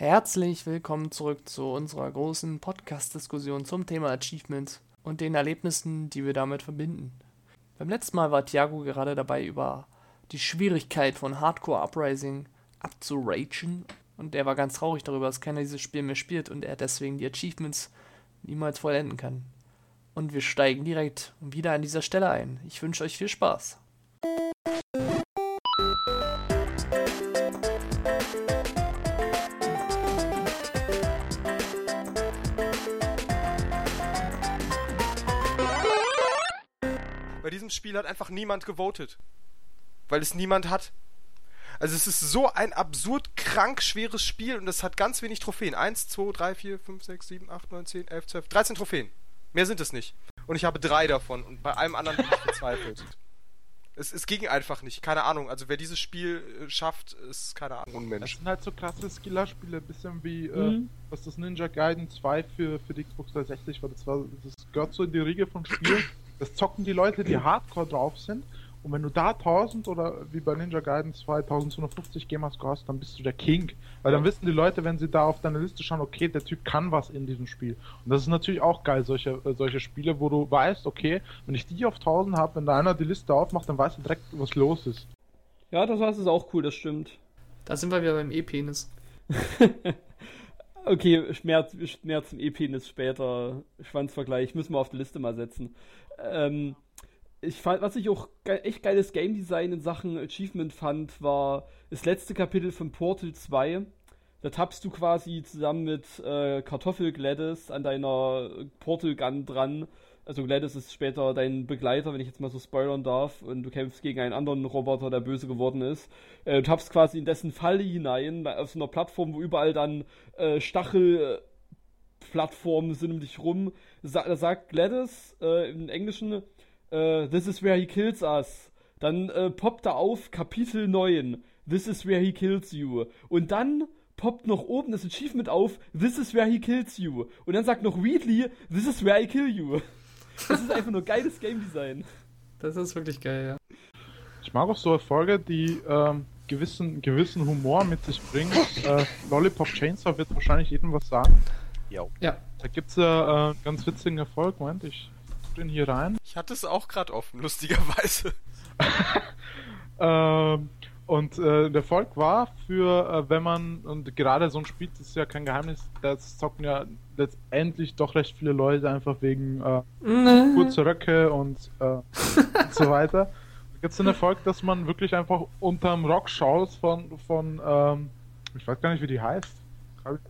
Herzlich willkommen zurück zu unserer großen Podcast-Diskussion zum Thema Achievements und den Erlebnissen, die wir damit verbinden. Beim letzten Mal war Thiago gerade dabei, über die Schwierigkeit von Hardcore Uprising abzuragen und er war ganz traurig darüber, dass keiner dieses Spiel mehr spielt und er deswegen die Achievements niemals vollenden kann. Und wir steigen direkt wieder an dieser Stelle ein. Ich wünsche euch viel Spaß. Bei diesem Spiel hat einfach niemand gewotet. Weil es niemand hat. Also es ist so ein absurd krank schweres Spiel und es hat ganz wenig Trophäen. 1, 2, 3, 4, 5, 6, 7, 8, 9, 10, 11, 12, 13 Trophäen. Mehr sind es nicht. Und ich habe drei davon und bei allem anderen bin ich verzweifelt. Es, es ging einfach nicht, keine Ahnung. Also wer dieses Spiel äh, schafft, ist, keine Ahnung, Unmensch. Das sind halt so klasse Skiller-Spiele, ein bisschen wie, äh, Mhm. was das Ninja Gaiden 2 für, für die Xbox 360 war. Das, war. das gehört so in die Riege von Spielen. Das zocken die Leute, die hardcore drauf sind. Und wenn du da 1000 oder wie bei Ninja Gaiden 2 1250 Gamerscore hast, dann bist du der King. Weil dann wissen die Leute, wenn sie da auf deine Liste schauen, okay, der Typ kann was in diesem Spiel. Und das ist natürlich auch geil, solche, äh, solche Spiele, wo du weißt, okay, wenn ich die auf 1000 habe, wenn da einer die Liste aufmacht, dann weißt du direkt, was los ist. Ja, das war's ist auch cool, das stimmt. Da sind wir wieder beim E-Penis. Okay, Schmerz, Schmerz im E-Penis später. Schwanzvergleich. Müssen wir auf die Liste mal setzen. Ähm, ich fand, was ich auch ge echt geiles Game Design in Sachen Achievement fand, war das letzte Kapitel von Portal 2. Da tappst du quasi zusammen mit äh, Kartoffel Gladys an deiner Portal Gun dran. Also Gladys ist später dein Begleiter, wenn ich jetzt mal so spoilern darf, und du kämpfst gegen einen anderen Roboter, der böse geworden ist. Äh, du tappst quasi in dessen Falle hinein, auf so einer Plattform, wo überall dann äh, Stachel Plattformen sind um dich rum. Sa da sagt Gladys äh, im Englischen, äh, This is where he kills us. Dann äh, poppt da auf Kapitel 9, This is where he kills you. Und dann poppt noch oben das Achievement auf, This is where he kills you. Und dann sagt noch Wheatley, This is where I kill you. Das ist einfach nur geiles Game Design. Das ist wirklich geil, ja. Ich mag auch so Erfolge, die ähm, gewissen, gewissen Humor mit sich bringen. äh, Lollipop Chainsaw wird wahrscheinlich jedem was sagen. Jo. Ja. Da gibt's ja äh, einen ganz witzigen Erfolg. Moment, ich tu den hier rein. Ich hatte es auch gerade offen, lustigerweise. Ähm, und äh, der Erfolg war für, äh, wenn man, und gerade so ein Spiel, das ist ja kein Geheimnis, das zocken ja letztendlich doch recht viele Leute einfach wegen äh, kurze Röcke und, äh, und so weiter. Da gibt es den Erfolg, dass man wirklich einfach unterm Rock schaut von, von ähm, ich weiß gar nicht, wie die heißt.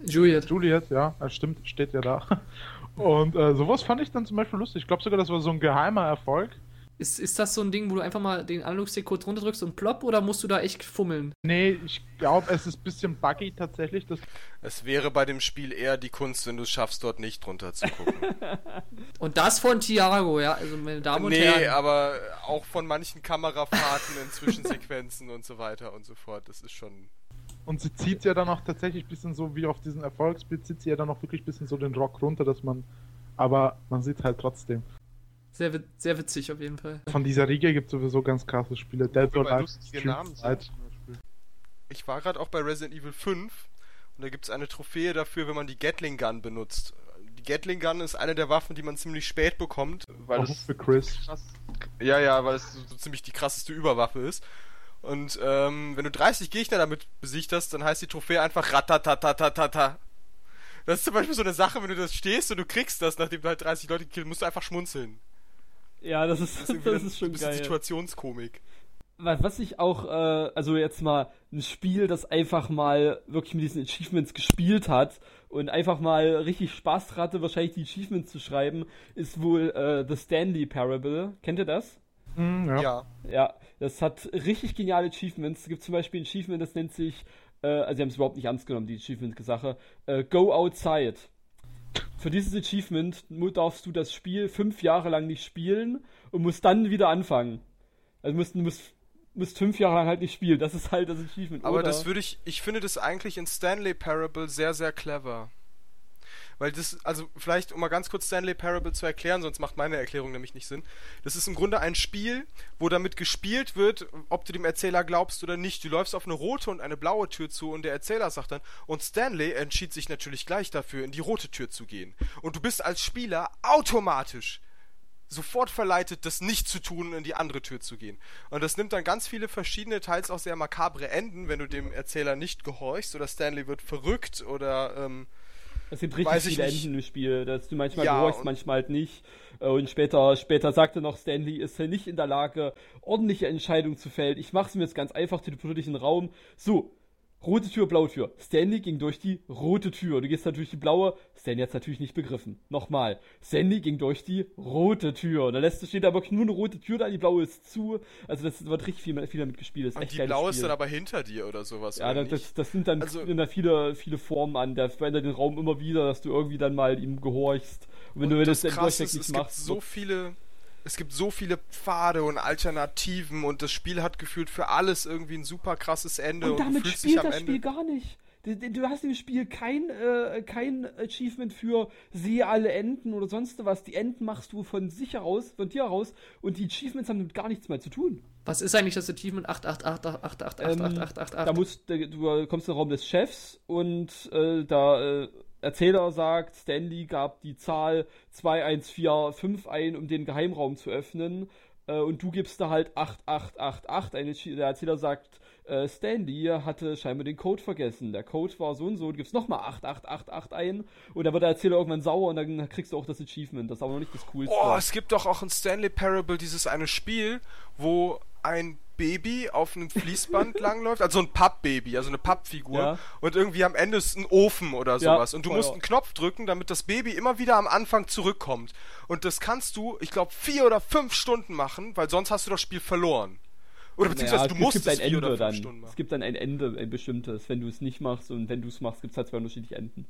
Juliet. Juliet, ja, das stimmt, steht ja da. Und äh, sowas fand ich dann zum Beispiel lustig. Ich glaube sogar, das war so ein geheimer Erfolg. Ist, ist das so ein Ding, wo du einfach mal den Analogstick kurz runterdrückst und plopp oder musst du da echt fummeln? Nee, ich glaube, es ist ein bisschen buggy tatsächlich. Das Es wäre bei dem Spiel eher die Kunst, wenn du es schaffst, dort nicht drunter zu gucken. Und das von Thiago, ja. Also, meine Damen und nee, Herren. aber auch von manchen Kamerafahrten in Zwischensequenzen und so weiter und so fort. Das ist schon. Und sie zieht ja dann auch tatsächlich ein bisschen so wie auf diesen Erfolgsbild, zieht sie ja dann auch wirklich ein bisschen so den Rock runter, dass man. Aber man sieht halt trotzdem. Sehr, sehr witzig auf jeden Fall. Von dieser Riege gibt es sowieso ganz krasse Spiele. Dead or Alive, Street. Ich war gerade auch bei Resident Evil 5 und da gibt es eine Trophäe dafür, wenn man die Gatling Gun benutzt. Die Gatling Gun ist eine der Waffen, die man ziemlich spät bekommt, weil Auch es für Chris. krass, ja, ja, weil es so, so ziemlich die krasseste Überwaffe ist. Und ähm, wenn du 30 Gegner damit besiegt hast, dann heißt die Trophäe einfach ratatatatata. Das ist zum Beispiel so eine Sache, wenn du das stehst und du kriegst das, nachdem du halt 30 Leute gekillt, musst du einfach schmunzeln. Ja, das ist, Das das ist, irgendwie ist, schon ein bisschen geil. Situationskomik. Was was ich auch, äh, also jetzt mal ein Spiel, das einfach mal wirklich mit diesen Achievements gespielt hat und einfach mal richtig Spaß hatte, wahrscheinlich die Achievements zu schreiben, ist wohl äh, The Stanley Parable. Kennt ihr das? Hm, ja. Ja. Ja, das hat richtig geniale Achievements. Es gibt zum Beispiel ein Achievement, das nennt sich, äh, also sie haben es überhaupt nicht ernst genommen, die Achievement-Sache, äh, Go Outside. Für dieses Achievement darfst du das Spiel fünf Jahre lang nicht spielen und musst dann wieder anfangen. Also musst, musst, musst fünf Jahre lang halt nicht spielen. Das ist halt das Achievement. Aber Oder- das würde ich, ich finde das eigentlich in Stanley Parable sehr, sehr clever. Weil das, also vielleicht um mal ganz kurz Stanley Parable zu erklären, sonst macht meine Erklärung nämlich nicht Sinn. Das ist im Grunde ein Spiel, wo damit gespielt wird, ob du dem Erzähler glaubst oder nicht. Du läufst auf eine rote und eine blaue Tür zu und der Erzähler sagt dann, und Stanley entschied sich natürlich gleich dafür, in die rote Tür zu gehen. Und du bist als Spieler automatisch sofort verleitet, das nicht zu tun und in die andere Tür zu gehen. Und das nimmt dann ganz viele verschiedene, teils auch sehr makabre Enden, wenn du dem Erzähler nicht gehorchst oder Stanley wird verrückt oder ähm, Es gibt richtig viele nicht. Enden im Spiel, dass du manchmal Ja, gehorchst, manchmal halt nicht. Äh, Und später, später sagte noch, Stanley ist ja nicht in der Lage, ordentliche Entscheidungen zu fällen. Ich mache es mir jetzt ganz einfach, teleportiere dich in den Raum. So, rote Tür, blaue Tür. Stanley ging durch die rote Tür. Du gehst natürlich die blaue. Stanley hat es natürlich nicht begriffen. Nochmal. Stanley ging durch die rote Tür. Da lässt steht aber nur eine rote Tür da, die blaue ist zu. Also das wird richtig viel, viel damit gespielt. Das ist und echt die blaue ist Spiel. dann aber hinter dir oder sowas. Ja, oder das, das, sind dann Also- da viele, viele Formen an. Der verändert den Raum immer wieder, dass du irgendwie dann mal ihm gehorchst. Und wenn Und du das das Durchweg ist, es gibt machst, so wird- viele, es gibt so viele Pfade und Alternativen und das Spiel hat gefühlt für alles irgendwie ein super krasses Ende und und, du damit dich spielt das Ende. Spiel gar nicht. Du, du hast im Spiel kein, äh, kein Achievement für sehe alle Enden oder sonst was. Die Enden machst du von sich heraus, von dir heraus und die Achievements haben damit gar nichts mehr zu tun. Was ist eigentlich das Achievement 888888888888? Ähm, Da musst, da- du kommst in den Raum des Chefs und äh, der äh, Erzähler sagt, Stanley gab die Zahl 2145 ein, um den Geheimraum zu öffnen. Äh, und du gibst da halt 8888 ein. Achi- Der Erzähler sagt, äh, Stanley hatte scheinbar den Code vergessen. Der Code war so und so. Du gibst nochmal 8888 ein. Und dann wird der Erzähler irgendwann sauer und dann kriegst du auch das Achievement. Das ist aber noch nicht das Coolste. Oh, es gibt doch auch in Stanley Parable dieses eine Spiel, wo ein Baby auf einem Fließband langläuft, also ein Pappbaby, also eine Pappfigur Ja. und irgendwie am Ende ist ein Ofen oder Ja, sowas und du musst einen Knopf drücken, damit das Baby immer wieder am Anfang zurückkommt und das kannst du, ich glaube, vier oder fünf Stunden machen, weil sonst hast du das Spiel verloren. Oder beziehungsweise Naja, du musst es es ein vier oder Ende dann. Stunden Es machen. gibt dann ein Ende, ein bestimmtes, wenn du es nicht machst und wenn du es machst, gibt es halt zwei unterschiedliche Enden.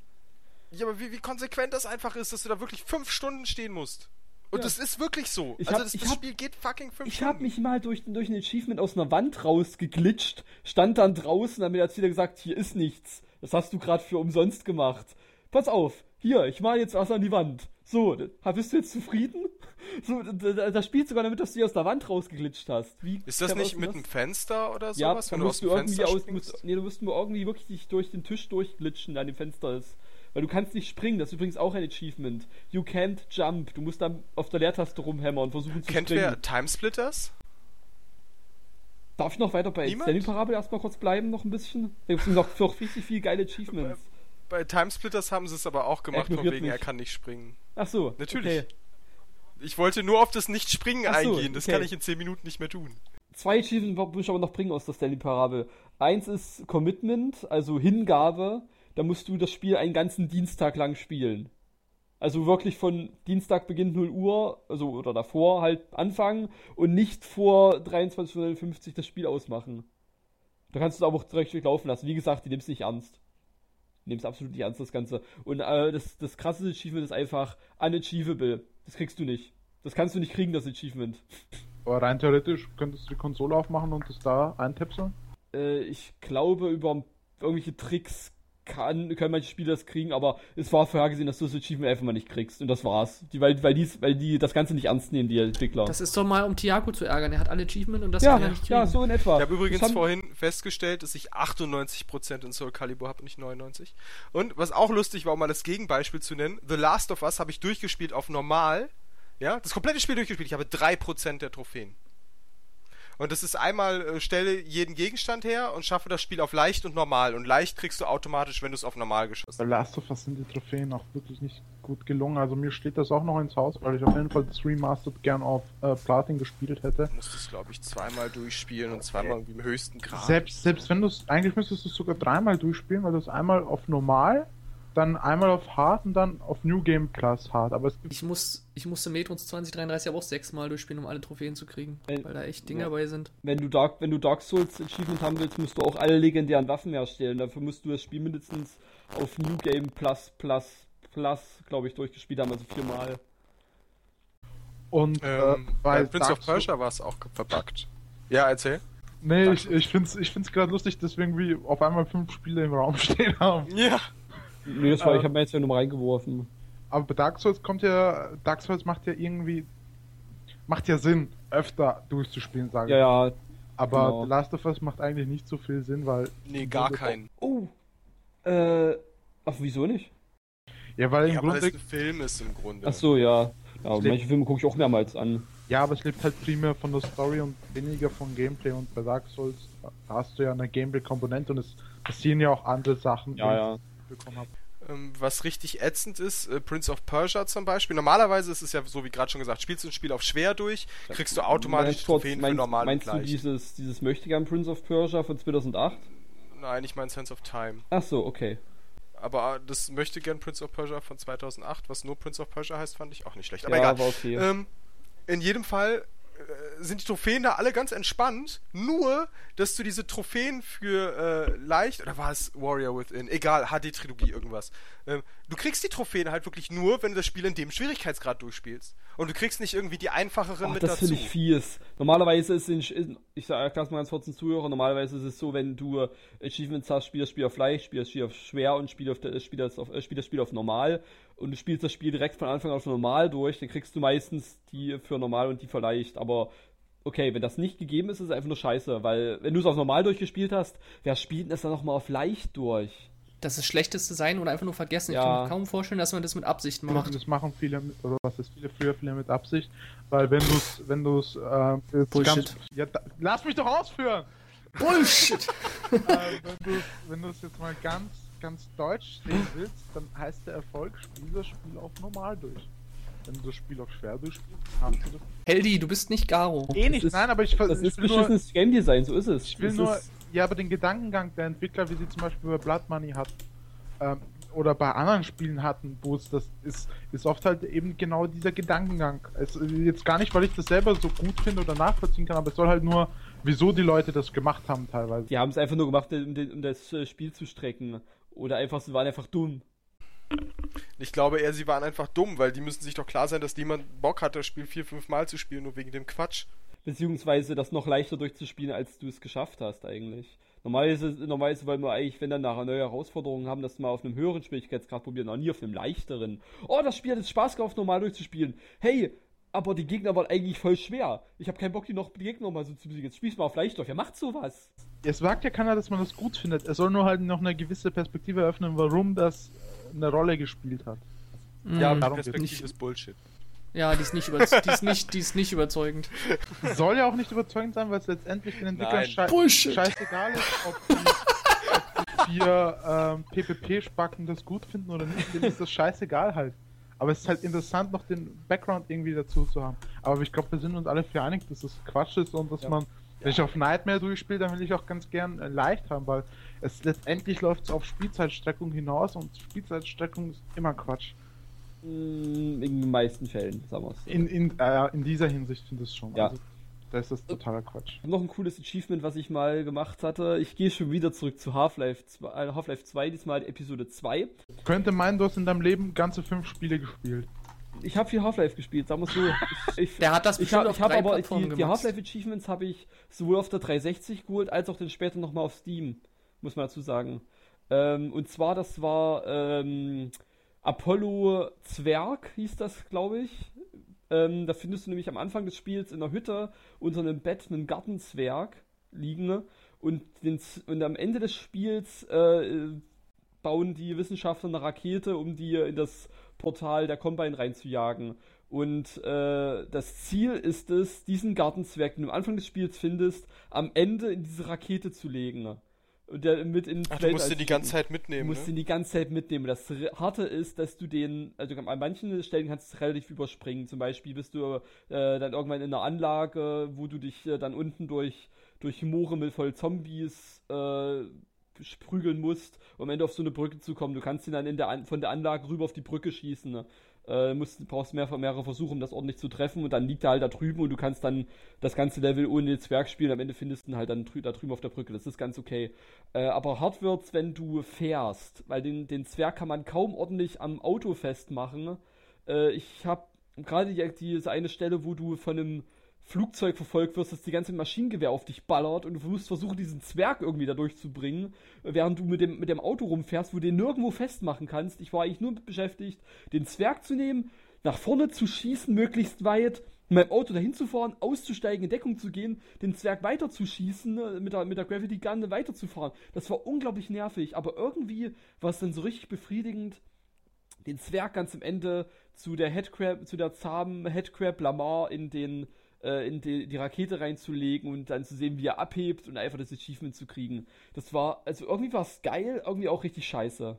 Ja, aber wie, wie konsequent das einfach ist, dass du da wirklich fünf Stunden stehen musst. Und Ja. das ist wirklich so. Ich also hab- das, ich das hab- Spiel geht fucking fünf Ich Stunden. habe mich mal durch, durch ein Achievement aus einer Wand rausgeglitscht, stand dann draußen, hat mir der Erzähler gesagt, hier ist nichts. Das hast du gerade für umsonst gemacht. Pass auf, hier, ich mal jetzt was an die Wand. So, bist du jetzt zufrieden? So, da- da- das spielt sogar damit, dass du hier aus der Wand rausgeglitscht hast. Wie Ist das nicht mit einem Fenster oder Ja, sowas, dann wenn du aus musst dem Fenster aus, musst, nee, du musst nur irgendwie wirklich dich durch den Tisch durchglitschen, der an dem Fenster ist. Weil du kannst nicht springen, das ist übrigens auch ein Achievement. You can't jump. Du musst dann auf der Leertaste rumhämmern und versuchen zu Kennt springen. wer Timesplitters? Darf ich noch weiter bei Niemand? Stanley Parable erstmal kurz bleiben, noch ein bisschen? Da gibt es noch, noch richtig viele geile Achievements. Bei Timesplitters haben sie es aber auch gemacht, von wegen, er mich. kann nicht springen. Ach so. Natürlich. Okay. Ich wollte nur auf das Nicht-Springen so, eingehen, das okay. kann ich in 10 Minuten nicht mehr tun. Zwei Achievements muss ich aber noch bringen aus der Stanley Parable. Eins ist Commitment, also Hingabe. Da musst du das Spiel einen ganzen Dienstag lang spielen. Also wirklich von Dienstag beginnt 0 Uhr, also oder davor halt anfangen und nicht vor 23.59 Uhr das Spiel ausmachen. Da kannst du es aber auch direkt laufen lassen. Wie gesagt, die nimmst nicht ernst. Die nimmst absolut nicht ernst, das Ganze. Und äh, das, das krasse Achievement ist einfach unachievable. Das kriegst du nicht. Das kannst du nicht kriegen, das Achievement. Aber rein theoretisch könntest du die Konsole aufmachen und es da eintipseln. Äh, ich glaube, über irgendwelche Tricks kann, können manche Spieler das kriegen, aber es war vorhergesehen, dass du das Achievement einfach mal nicht kriegst. Und das war's. Die, weil, weil, die, weil die das Ganze nicht ernst nehmen, die Entwickler. Das ist doch mal, um Tiago zu ärgern. Er hat alle Achievement und das ja, kann er nicht kriegen. ja, so in etwa. Ich habe übrigens haben- vorhin festgestellt, dass ich 98% in Soul Calibur habe und nicht 99. Und was auch lustig war, um mal das Gegenbeispiel zu nennen, The Last of Us habe ich durchgespielt auf normal. Ja, das komplette Spiel durchgespielt. Ich habe 3% der Trophäen. Und das ist einmal, äh, stelle jeden Gegenstand her und schaffe das Spiel auf leicht und normal. Und leicht kriegst du automatisch, wenn du es auf normal geschossen Bei Last of Us sind die Trophäen auch wirklich nicht gut gelungen. Also mir steht das auch noch ins Haus, weil ich auf jeden Fall das Remastered gern auf äh, Platin gespielt hätte. Du musst es, glaube ich, zweimal durchspielen und zweimal irgendwie im höchsten Grad. Selbst, selbst wenn du es, eigentlich müsstest du es sogar dreimal durchspielen, weil du es einmal auf normal, dann einmal auf hart und dann auf New Game Plus hart. Aber es gibt Ich, muss, ich musste Metrons 2033 aber auch sechsmal durchspielen, um alle Trophäen zu kriegen. Wenn- weil da echt Dinge ja. dabei sind. Wenn du Dark, wenn du Dark Souls Achievement haben willst, musst du auch alle legendären Waffen herstellen. Dafür musst du das Spiel mindestens auf New Game Plus Plus Plus, glaube ich, durchgespielt haben, also viermal. und Ähm, äh, bei bei Prince Dark of Persia war es auch verbuggt. Ja, erzähl. Nee, Dark ich, ich find's, ich find's gerade lustig, deswegen wie auf einmal fünf Spiele im Raum stehen haben. Ja. Nee, das war, Äh, ich habe mir jetzt ja nur mal reingeworfen. Aber bei Dark Souls kommt ja, Dark Souls macht ja irgendwie, macht ja Sinn, öfter durchzuspielen, sage Ja, ich. ja. Aber genau. The Last of Us macht eigentlich nicht so viel Sinn, weil. Nee, gar keinen. Oh. Äh. Ach, wieso nicht? Ja, weil im Ja, weil es Grunde. ein Film ist im Grunde. Ach so, ja. Ja, Stimmt. manche Filme gucke ich auch mehrmals an. Ja, aber es lebt halt primär von der Story und weniger von Gameplay. Und bei Dark Souls da hast du ja eine Gameplay-Komponente und es passieren ja auch andere Sachen. Ja, ja. die ich bekommen habe. Ähm, was richtig ätzend ist, äh, Prince of Persia zum Beispiel. Normalerweise ist es ja so, wie gerade schon gesagt, spielst du ein Spiel auf schwer durch, kriegst du automatisch Meinst, Trophäen für normal meinst du gleich. dieses, dieses Möchtegern Prince of Persia von 2008? Nein, ich meine Sense of Time. Ach so, okay. Aber das möchte gern Prince of Persia von 2008, was nur Prince of Persia heißt, fand ich auch nicht schlecht. Aber ja, egal. okay. Ähm, in jedem Fall sind die Trophäen da alle ganz entspannt. Nur, dass du diese Trophäen für äh, leicht, oder war es Warrior Within? Egal, HD-Trilogie, irgendwas. Ähm, du kriegst die Trophäen halt wirklich nur, wenn du das Spiel in dem Schwierigkeitsgrad durchspielst. Und du kriegst nicht irgendwie die einfacheren Ach, mit das dazu. finde ich fies. Normalerweise ist es, ich sage mal ganz kurz den Zuhörer, normalerweise ist es so, wenn du Achievements hast, spiel das Spiel auf leicht, spiel das Spiel auf schwer und spiel, auf, spiel, das, auf, äh, spiel das Spiel auf normal und du spielst das Spiel direkt von Anfang an auf normal durch, dann kriegst du meistens die für normal und die für leicht, aber okay, wenn das nicht gegeben ist, ist es einfach nur scheiße, weil wenn du es auf normal durchgespielt hast, wer spielt denn das dann nochmal auf leicht durch? Das ist schlechteste sein oder einfach nur vergessen. Ich Ja. kann mir kaum vorstellen, dass man das mit Absicht macht. Das machen viele, oder was ist viele früher viele mit Absicht, weil wenn du es, wenn du es, äh, jetzt Bullshit. ganz, ja, da, lass mich doch ausführen! Bullshit! äh, wenn du es jetzt mal ganz, ganz deutsch sehen willst, dann heißt der Erfolg, spiel das Spiel auf normal durch. Wenn du das Spiel auf schwer durchspielst, hast du das Heldi, du bist nicht Garo. eh nicht. ist- Nein, aber ich, Das ich ist will nur, beschissenes Game Design, so ist es. ich will Das nur, ist, ja, aber den Gedankengang der Entwickler, wie sie zum Beispiel bei Blood Money hat, ähm, oder bei anderen Spielen hatten, wo es das ist, ist oft halt eben genau dieser Gedankengang. Es, jetzt gar nicht, weil ich das selber so gut finde oder nachvollziehen kann, aber es soll halt nur, wieso die Leute das gemacht haben teilweise. die haben es einfach nur gemacht, um, den- um das äh, Spiel zu strecken. Oder einfach, sie waren einfach dumm. Ich glaube eher, sie waren einfach dumm, weil die müssen sich doch klar sein, dass niemand Bock hat, das Spiel vier, fünf Mal zu spielen, nur wegen dem Quatsch. Beziehungsweise das noch leichter durchzuspielen, als du es geschafft hast, eigentlich. Normalerweise, normalerweise wollen wir eigentlich, wenn dann nachher neue Herausforderungen haben, das mal auf einem höheren Schwierigkeitsgrad probieren, noch nie auf einem leichteren. Oh, das Spiel hat jetzt Spaß gemacht, normal durchzuspielen. Hey, aber die Gegner waren eigentlich voll schwer. Ich habe keinen Bock, die noch die Gegner noch mal so zu besiegen. Jetzt spielst du mal auf leicht durch. Wer macht sowas? Es sagt ja keiner, dass man das gut findet. Er soll nur halt noch eine gewisse Perspektive eröffnen, warum das eine Rolle gespielt hat. Ja, Mhm. Perspektive ist Bullshit. Ja, die ist nicht, die ist nicht, die ist nicht überzeugend. Soll ja auch nicht überzeugend sein, weil es letztendlich den Entwicklern Bullshit. scheißegal ist, ob die, vier ähm, PPP-Spacken das gut finden oder nicht. Denen ist das scheißegal halt. Aber es ist halt interessant, noch den Background irgendwie dazu zu haben. Aber ich glaube, wir sind uns alle für einig, dass es Quatsch ist und dass Ja. man, wenn ich auf Nightmare durchspiele, dann will ich auch ganz gern äh, leicht haben, weil es letztendlich läuft es auf Spielzeitstreckung hinaus und Spielzeitstreckung ist immer Quatsch. Mm, In den meisten Fällen, sagen wir es. so. In, in, äh, in dieser Hinsicht finde ich es schon. Ja. Also, da ist das totaler Quatsch. Ich noch ein cooles Achievement, was ich mal gemacht hatte. Ich gehe schon wieder zurück zu Half-Life 2, äh, Half-Life 2, diesmal Episode 2. Könnte meinen, du hast in deinem Leben ganze fünf Spiele gespielt. Ich habe viel Half-Life gespielt, sagen wir es so. Ich, ich, Der hat das ich bestimmt habe auf ich hab drei aber Plattformen die, die gemacht. Half-Life Achievements habe ich sowohl auf der 360 geholt, als auch dann später nochmal auf Steam, muss man dazu sagen. Ähm, und zwar, das war ähm, Apollo Zwerg, hieß das, glaube ich. Ähm, da findest du nämlich am Anfang des Spiels in der Hütte unter einem Bett einen Gartenzwerg liegen. Und, den, und am Ende des Spiels äh, bauen die Wissenschaftler eine Rakete, um die in das Portal der Combine reinzujagen. Und äh, das Ziel ist es, diesen Gartenzwerg, den du am Anfang des Spiels findest, am Ende in diese Rakete zu legen. Und der mit in Ach, du musst den die ganze Zeit Du mitnehmen, musst ne? den die ganze Zeit mitnehmen. Das Harte ist, dass du den, also an manchen Stellen kannst du es relativ überspringen. Zum Beispiel bist du äh, dann irgendwann in einer Anlage, wo du dich äh, dann unten durch, durch Moore mit voll Zombies äh, prügeln musst, um am Ende auf so eine Brücke zu kommen. Du kannst ihn dann in der An von der Anlage rüber auf die Brücke schießen. Ne? Äh, musst, brauchst mehr, mehrere Versuche, um das ordentlich zu treffen und dann liegt er halt da drüben und du kannst dann das ganze Level ohne den Zwerg spielen. Am Ende findest du ihn halt dann drü da drüben auf der Brücke. Das ist ganz okay. Äh, aber hart wird's, wenn du fährst, weil den, den Zwerg kann man kaum ordentlich am Auto festmachen. Äh, ich habe gerade die, diese eine Stelle, wo du von einem Flugzeug verfolgt wirst, das die ganze Maschinengewehr auf dich ballert und du musst versuchen, diesen Zwerg irgendwie da durchzubringen, während du mit dem, mit dem Auto rumfährst, wo du den nirgendwo festmachen kannst. Ich war eigentlich nur beschäftigt, den Zwerg zu nehmen, nach vorne zu schießen, möglichst weit, mit meinem Auto dahin zu fahren, auszusteigen, in Deckung zu gehen, den Zwerg weiterzuschießen, äh, mit der, mit der Gravity Gun weiterzufahren. Das war unglaublich nervig, aber irgendwie war es dann so richtig befriedigend, den Zwerg ganz am Ende zu der Headcrab, zu der zahmen Headcrab Lamar in den äh, in die, die, Rakete reinzulegen und dann zu sehen, wie er abhebt und einfach das Achievement zu kriegen. Das war, also irgendwie war es geil, irgendwie auch richtig scheiße.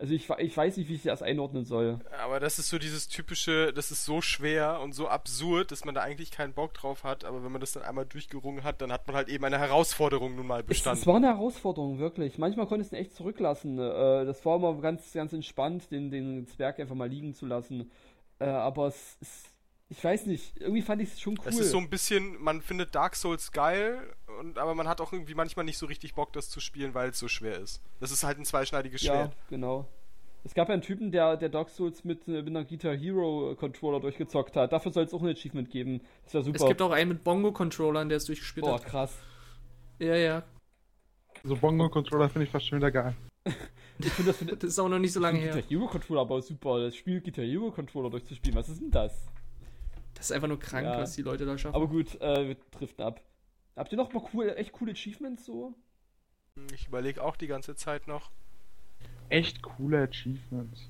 Also ich, ich weiß nicht, wie ich das einordnen soll. Aber das ist so dieses typische, das ist so schwer und so absurd, dass man da eigentlich keinen Bock drauf hat. Aber wenn man das dann einmal durchgerungen hat, dann hat man halt eben eine Herausforderung nun mal bestanden. Es, es war eine Herausforderung, wirklich. Manchmal konnte es echt zurücklassen. Äh, das war immer ganz, ganz entspannt, den, den Zwerg einfach mal liegen zu lassen. Äh, aber es, es ich weiß nicht, irgendwie fand ich es schon cool. Es ist so ein bisschen, man findet Dark Souls geil, und, aber man hat auch irgendwie manchmal nicht so richtig Bock, das zu spielen, weil es so schwer ist. Das ist halt ein zweischneidiges Schwert. Ja, genau. Es gab ja einen Typen, der, der Dark Souls mit, äh, mit einer Guitar Hero Controller durchgezockt hat. Dafür soll es auch ein Achievement geben. Das wäre super. Es gibt auch einen mit Bongo-Controllern, der es durchgespielt Boah, hat. Boah, krass. Ja, ja. So Bongo-Controller finde ich fast schon wieder geil. ich finde das, das ist auch noch nicht so lange her. Guitar Hero Controller, aber super. Das Spiel Guitar Hero Controller durchzuspielen, was ist denn das? Das ist einfach nur krank, ja. was die Leute da schaffen. Aber gut, äh, wir driften ab. Habt ihr noch mal cool, echt coole Achievements so? Ich überlege auch die ganze Zeit noch. Echt coole Achievements.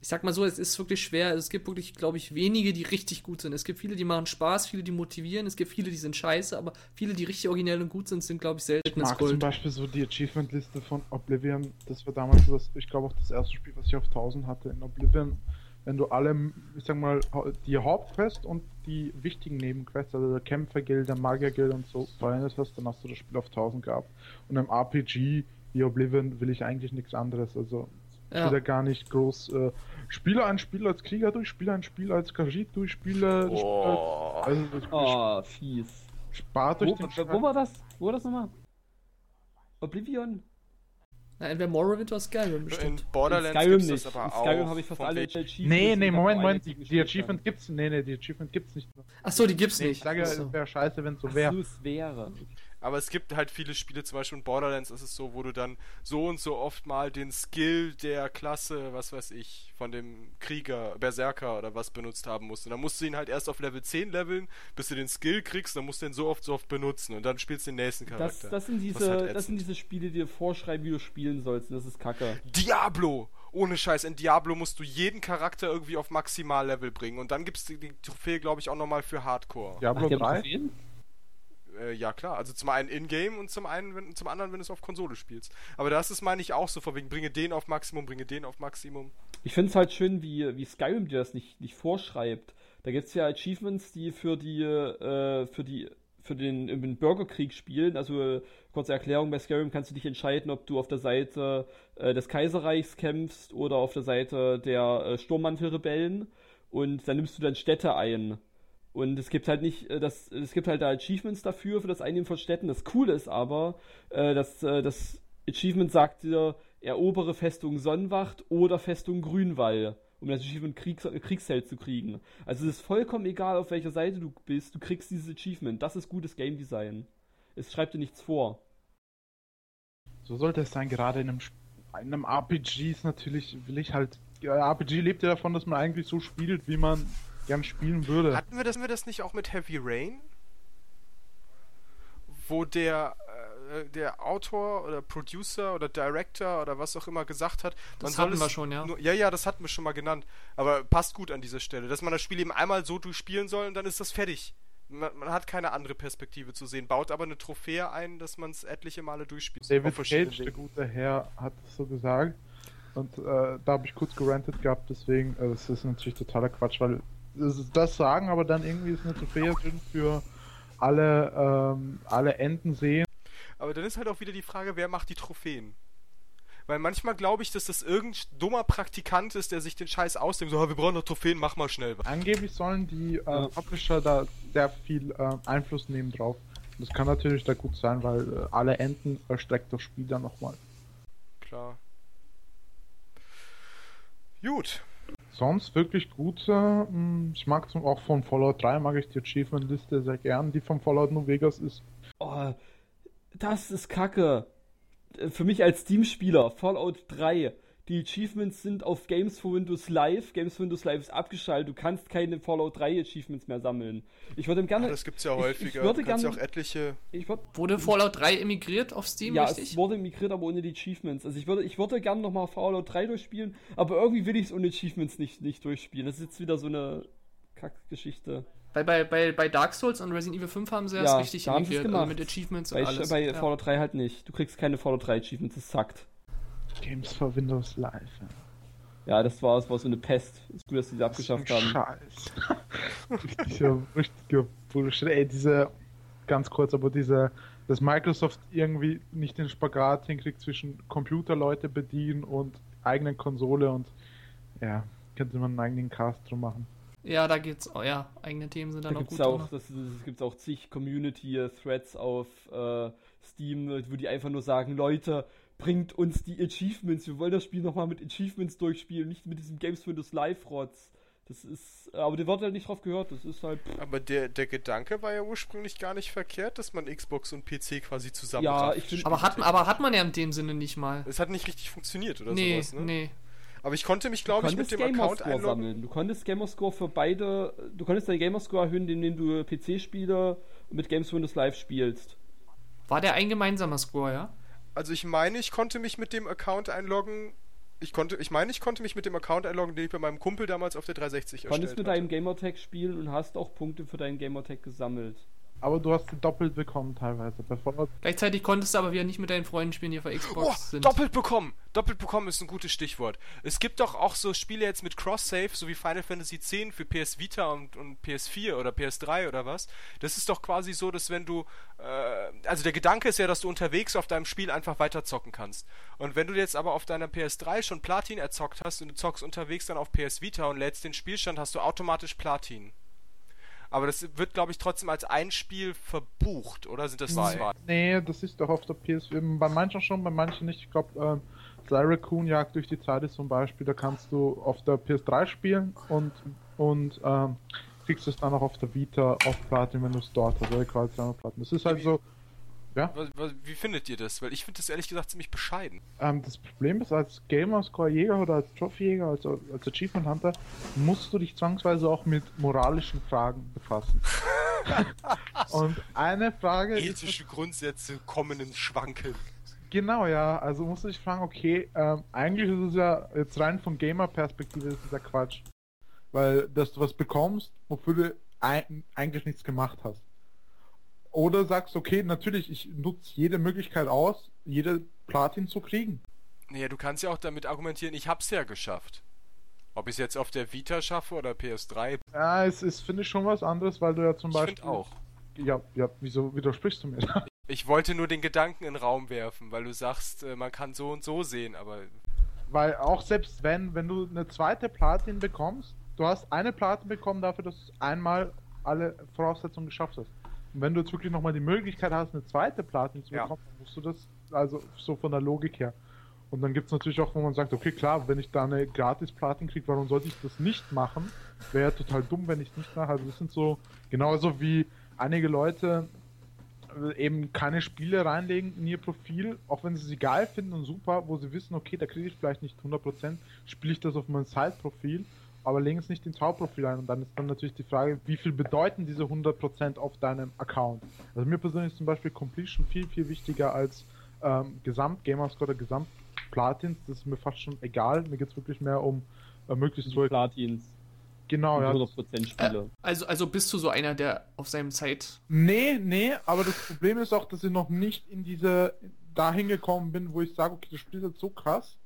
Ich sag mal so, es ist wirklich schwer. Es gibt wirklich, glaube ich, wenige, die richtig gut sind. Es gibt viele, die machen Spaß, viele, die motivieren. Es gibt viele, die sind scheiße, aber viele, die richtig originell und gut sind, sind, glaube ich, selten. Ich mag zum Beispiel so die Achievement-Liste von Oblivion. Das war damals das, ich glaube auch das erste Spiel, was ich auf 1000 hatte. In Oblivion wenn du alle, ich sag mal, die Hauptquest und die wichtigen Nebenquests, also der Kämpferguild, der Magierguild und so verwendet hast, dann hast du das Spiel auf 1000 gehabt. Und im RPG wie Oblivion will ich eigentlich nichts anderes. Also ja. ich will da gar nicht groß äh, spiele ein Spiel als Krieger durch, spiele ein Spiel als Khajiit durch, spiele. Oh, also, oh fies. Spart durch wo, den Wo war das? Wo war das nochmal? Oblivion? Na, entweder Morrowind oder Skyrim bestimmt. In Borderlands in Skyrim gibt's nicht. das aber in auch. Skyrim habe ich fast alle Achievements. Nee, nee, Moment, Moment. Die, die Achievement gibt's. Nee, nee, die Achievement gibt's nicht. Achso, die gibt's nee, nicht. Ich sage, es wäre scheiße, wenn es so wäre. es wäre. Aber es gibt halt viele Spiele, zum Beispiel in Borderlands ist es so, wo du dann so und so oft mal den Skill der Klasse, was weiß ich, von dem Krieger, Berserker oder was benutzt haben musst. Und dann musst du ihn halt erst auf Level 10 leveln, bis du den Skill kriegst, dann musst du ihn so oft, so oft benutzen und dann spielst du den nächsten Charakter. Das, das, sind, diese, halt das sind diese Spiele, die dir vorschreiben, wie du spielen sollst. Und das ist kacke. Diablo! Ohne Scheiß, in Diablo musst du jeden Charakter irgendwie auf Maximallevel bringen. Und dann gibt's die, die Trophäe, glaube ich, auch nochmal für Hardcore. Diablo Ach, 3? Äh, ja, klar. Also zum einen in-game und zum, einen, wenn, zum anderen, wenn du es auf Konsole spielst. Aber das ist, meine ich, auch so, von wegen, bringe den auf Maximum, bringe den auf Maximum. Ich finde es halt schön, wie, wie Skyrim dir das nicht, nicht vorschreibt. Da gibt es ja Achievements, die für die, äh, für die, für den, den Bürgerkrieg spielen. Also, kurze Erklärung, bei Skyrim kannst du dich entscheiden, ob du auf der Seite äh, des Kaiserreichs kämpfst oder auf der Seite der äh, Sturmmantelrebellen. Und dann nimmst du dann Städte ein. Und es gibt halt nicht, äh, das, es gibt halt da Achievements dafür, für das Einnehmen von Städten. Das Coole ist aber, äh, dass äh, das Achievement sagt dir, erobere Festung Sonnenwacht oder Festung Grünwall, um das Achievement Kriegs Kriegsheld zu kriegen. Also es ist vollkommen egal, auf welcher Seite du bist, du kriegst dieses Achievement. Das ist gutes Game Design. Es schreibt dir nichts vor. So sollte es sein, gerade in einem, in einem RPG ist natürlich, will ich halt, RPG lebt ja davon, dass man eigentlich so spielt, wie man gern spielen würde. Hatten wir das, wir das nicht auch mit Heavy Rain? Wo der, äh, der Autor oder Producer oder Director oder was auch immer gesagt hat, das hatten wir schon, ja. Nur, ja, ja, das hatten wir schon mal genannt. Aber passt gut an dieser Stelle, dass man das Spiel eben einmal so durchspielen soll und dann ist das fertig. Man, man hat keine andere Perspektive zu sehen, baut aber eine Trophäe ein, dass man es etliche Male durchspielt. David Cage, der gute Herr, hat das so gesagt. Und äh, da habe ich kurz gerantet gehabt, deswegen, äh, das ist natürlich totaler Quatsch, weil das sagen, aber dann irgendwie ist eine Trophäe drin für alle, ähm, alle Enden sehen. Aber dann ist halt auch wieder die Frage, wer macht die Trophäen? Weil manchmal glaube ich, dass das irgendein dummer Praktikant ist, der sich den Scheiß ausdenkt. So, wir brauchen noch Trophäen, mach mal schnell was. Angeblich sollen die äh, Publisher da sehr viel äh, Einfluss nehmen drauf. Das kann natürlich da gut sein, weil äh, alle Enden erstreckt das Spiel dann nochmal. Klar. Gut. Sonst wirklich gute. hm, Ich mag zum, auch von Fallout 3 mag ich die Achievement-Liste sehr gern. Die von Fallout New Vegas ist. Oh, das ist kacke. Für mich als Steam-Spieler, Fallout 3. Die Achievements sind auf Games for Windows Live. Games for Windows Live ist abgeschaltet. Du kannst keine Fallout 3 Achievements mehr sammeln. Ich würde gerne. Ah, das gibt's ja ich- häufiger. Ich, würde du kannst ja gerne. auch etliche. Ich würd, Wurde Fallout 3 emigriert auf Steam, ja, richtig? es wurde migriert, aber ohne die Achievements. Also ich würde, ich würde gerne nochmal Fallout 3 durchspielen, aber irgendwie will ich es ohne Achievements nicht, nicht durchspielen. Das ist jetzt wieder so eine Kackgeschichte. Weil bei, bei, bei Dark Souls und Resident Evil 5 haben sie das Ja, richtig da haben sie's emigriert, also gemacht. mit Achievements Bei, und alles. bei ja. Fallout 3 halt nicht. Du kriegst keine Fallout 3 Achievements, das sackt. Games for Windows Live. Ja. Ja, das war, das war so eine Pest. Ist gut, dass die sie abgeschafft haben. Scheiß. richtiger, richtiger Bullshit. Ey, diese, ganz kurz, aber diese, dass Microsoft irgendwie nicht den Spagat hinkriegt zwischen Computerleute bedienen und eigenen Konsole und ja, könnte man einen eigenen Cast drum machen. ja, da geht's, oh ja, eigene Themen sind da Da noch gibt es gut auch, das, das gibt's auch zig Community-Threads auf äh, Steam, wo die einfach nur sagen, Leute, bringt uns die Achievements, wir wollen das Spiel nochmal mit Achievements durchspielen, nicht mit diesem Games Windows Live-Rotz. Das ist, aber der wird halt nicht drauf gehört, das ist halt, Aber der, der Gedanke war ja ursprünglich gar nicht verkehrt, dass man Xbox und PC quasi zusammen. Ja, ich find- Aber hat, aber hat man ja in dem Sinne nicht mal. Es hat nicht richtig funktioniert oder Nee, sowas, ne? nee. Aber ich konnte mich, glaube ich, mit dem Account Gamerscore einloggen. sammeln. Du konntest Gamerscore für beide, du konntest deinen Gamerscore erhöhen, indem du PC-Spiele mit Games Windows Live spielst. War der ein gemeinsamer Score, ja? Also ich meine, ich konnte mich mit dem Account einloggen. Ich konnte, ich meine, ich konnte mich mit dem Account einloggen, den ich bei meinem Kumpel damals auf der 360 Du konntest erstellt mit hatte. deinem Gamertag spielen und hast auch Punkte für deinen Gamertag gesammelt. Aber du hast sie doppelt bekommen teilweise. Gleichzeitig konntest du aber wieder nicht mit deinen Freunden spielen, die auf der Xbox Oh, sind. doppelt bekommen. Doppelt bekommen ist ein gutes Stichwort. Es gibt doch auch so Spiele jetzt mit Cross-Save, so wie Final Fantasy X für PS Vita und, und PS4 oder PS3 oder was. Das ist doch quasi so, dass wenn du, äh, also der Gedanke ist ja, dass du unterwegs auf deinem Spiel einfach weiter zocken kannst. Und wenn du jetzt aber auf deiner PS3 schon Platin erzockt hast und du zockst unterwegs dann auf PS Vita und lädst den Spielstand, hast du automatisch Platin. Aber das wird, glaube ich, trotzdem als ein Spiel verbucht, oder sind das zwei? Nee, das ist doch auf der PS4. Bei manchen schon, bei manchen nicht. Ich glaube, ähm, Sly Jagd durch die Zeit ist zum Beispiel, da kannst du auf der PS3 spielen und, und ähm, kriegst es dann auch auf der Vita auf Platin, wenn du es dort hast, oder quasi Platin. Das ist halt so. Ja, wie findet ihr das? Weil ich finde das ehrlich gesagt ziemlich bescheiden. ähm, das Problem ist, als Gamerscore-Jäger oder als Trophy-Jäger, als, als Achievement Hunter, musst du dich zwangsweise auch mit moralischen Fragen befassen. und eine Frage ist. Ethische Grundsätze kommen ins Schwanken. Genau, ja. Also musst du dich fragen, okay, ähm, eigentlich ist es ja jetzt rein von Gamer-Perspektive ist es ja Quatsch. Weil, dass du was bekommst, wofür du ein, eigentlich nichts gemacht hast. Oder sagst, okay, natürlich, ich nutze jede Möglichkeit aus, jede Platin zu kriegen. Naja, du kannst ja auch damit argumentieren, ich hab's ja geschafft. Ob ich es jetzt auf der Vita schaffe oder PS3, Ja, es ist, finde ich, schon was anderes, weil du ja zum ich Beispiel. auch. Ja, ja, wieso widersprichst du mir? Ich wollte nur den Gedanken in den Raum werfen, weil du sagst, äh, man kann so und so sehen, aber Weil auch selbst wenn, wenn du eine zweite Platin bekommst, du hast eine Platin bekommen dafür, dass du einmal alle Voraussetzungen geschafft hast. Und wenn du jetzt wirklich nochmal die Möglichkeit hast, eine zweite Platin zu Ja. bekommen, dann musst du das, also so von der Logik her. Und dann gibt es natürlich auch, wo man sagt, okay, klar, wenn ich da eine Gratis-Platin kriege, warum sollte ich das nicht machen? Wäre ja total dumm, wenn ich es nicht mache. Also das sind so, genauso wie einige Leute äh, eben keine Spiele reinlegen in ihr Profil, auch wenn sie sie geil finden und super, wo sie wissen, okay, da kriege ich vielleicht nicht 100%, spiele ich das auf mein Side-Profil, aber legen es nicht ins Hauptprofil ein. Und dann ist dann natürlich die Frage, wie viel bedeuten diese 100% auf deinem Account? Also mir persönlich ist zum Beispiel Completion viel, viel wichtiger als ähm, Gesamt-Gamerscore oder Gesamt-Platins. Das ist mir fast schon egal. Mir geht es wirklich mehr um äh, möglichst Die so. Platins. Genau, ja. 100% Spiele. Also, also bist du so einer, der auf seinem Zeit. Nee, nee, aber das Problem ist auch, dass ich noch nicht in diese dahin gekommen bin, wo ich sage, okay, das Spiel ist jetzt so krass.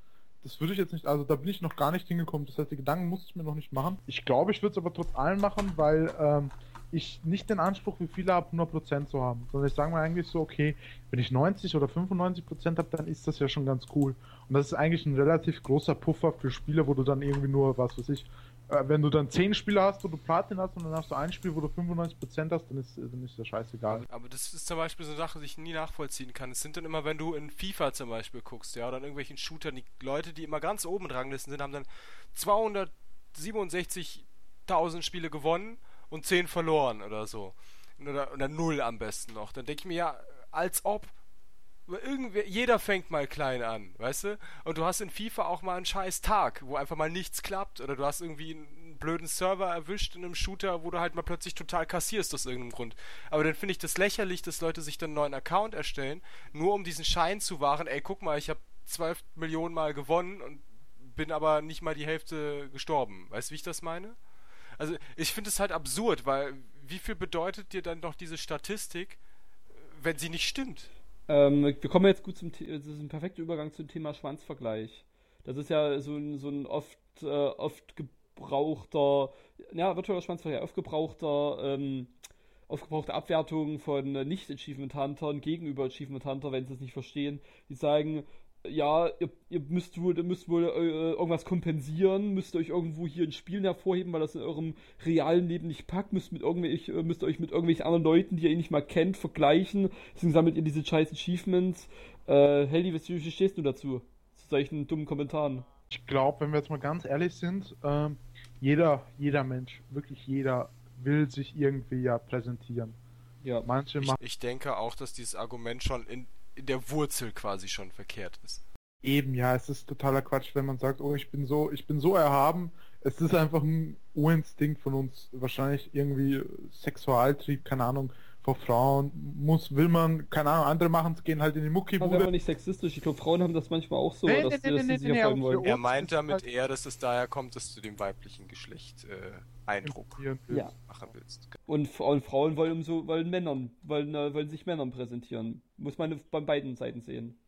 Das würde ich jetzt nicht, also da bin ich noch gar nicht hingekommen. Das heißt, die Gedanken muss ich mir noch nicht machen. Ich glaube, ich würde es aber trotz allem machen, weil ähm, ich nicht den Anspruch wie viele habe, 100% zu haben. Sondern ich sage mir eigentlich so, okay, wenn ich 90 oder 95% habe, dann ist das ja schon ganz cool. Und das ist eigentlich ein relativ großer Puffer für Spiele, wo du dann irgendwie nur, was weiß ich, wenn du dann 10 Spiele hast, wo du Platin hast und dann hast du ein Spiel, wo du 95% hast, dann ist, dann ist das scheißegal. Aber das ist zum Beispiel so eine Sache, die ich nie nachvollziehen kann. Es sind dann immer, wenn du in FIFA zum Beispiel guckst, ja, oder in irgendwelchen Shootern, die Leute, die immer ganz oben Ranglisten sind, haben dann 67.000 Spiele gewonnen und 10 verloren oder so. Oder, oder 0 am besten noch. Dann denke ich mir, ja, als ob. Irgendwer, jeder fängt mal klein an, weißt du? Und du hast in FIFA auch mal einen scheiß Tag, wo einfach mal nichts klappt. Oder du hast irgendwie einen blöden Server erwischt in einem Shooter, wo du halt mal plötzlich total kassierst aus irgendeinem Grund. Aber dann finde ich das lächerlich, dass Leute sich dann einen neuen Account erstellen, nur um diesen Schein zu wahren, ey, guck mal, ich habe 12 Millionen Mal gewonnen und bin aber nicht mal die Hälfte gestorben. Weißt du, wie ich das meine? Also ich finde es halt absurd, weil wie viel bedeutet dir dann noch diese Statistik, wenn sie nicht stimmt? Ähm, wir kommen jetzt gut zum The das ist ein perfekter Übergang zum Thema Schwanzvergleich. Das ist ja so ein, so ein oft, äh, oft gebrauchter, ja, virtueller Schwanzvergleich, aufgebrauchter, ähm, aufgebrauchte Abwertung von Nicht-Achievement-Huntern gegenüber Achievement-Hunter, wenn sie es nicht verstehen. Die sagen, ja, ihr, ihr, müsst wohl, müsst wohl äh, irgendwas kompensieren, müsst euch irgendwo hier in Spielen hervorheben, weil das in eurem realen Leben nicht packt, müsst, mit irgendwelch, äh, müsst euch mit irgendwelchen anderen Leuten, die ihr nicht mal kennt, vergleichen. Deswegen sammelt ihr diese scheiß Achievements. Äh, Helly, wie stehst du dazu? Zu solchen dummen Kommentaren. Ich glaube, wenn wir jetzt mal ganz ehrlich sind, ähm, jeder, jeder Mensch, wirklich jeder, will sich irgendwie ja präsentieren. Ja, manche machen. Ich, ich denke auch, dass dieses Argument schon in, in der Wurzel quasi schon verkehrt ist. Eben, ja, es ist totaler Quatsch, wenn man sagt, oh, ich bin so, ich bin so erhaben. Es ist einfach ein Urinstinkt von uns, wahrscheinlich irgendwie Sexualtrieb, keine Ahnung, vor Frauen. Muss, will man, keine Ahnung, andere machen es, gehen halt in die Muckibude. Das ist aber nicht sexistisch. Ich glaube, Frauen haben das manchmal auch so, nee, dass, nee, nee, sie, dass sich nee, wollen. Er meint damit halt eher, dass es daher kommt, dass du dem weiblichen Geschlecht äh, Eindruck ja. machen willst. Und, und, Frauen wollen so, wollen Männern, wollen, äh, wollen sich Männern präsentieren. Muss man bei beiden Seiten sehen.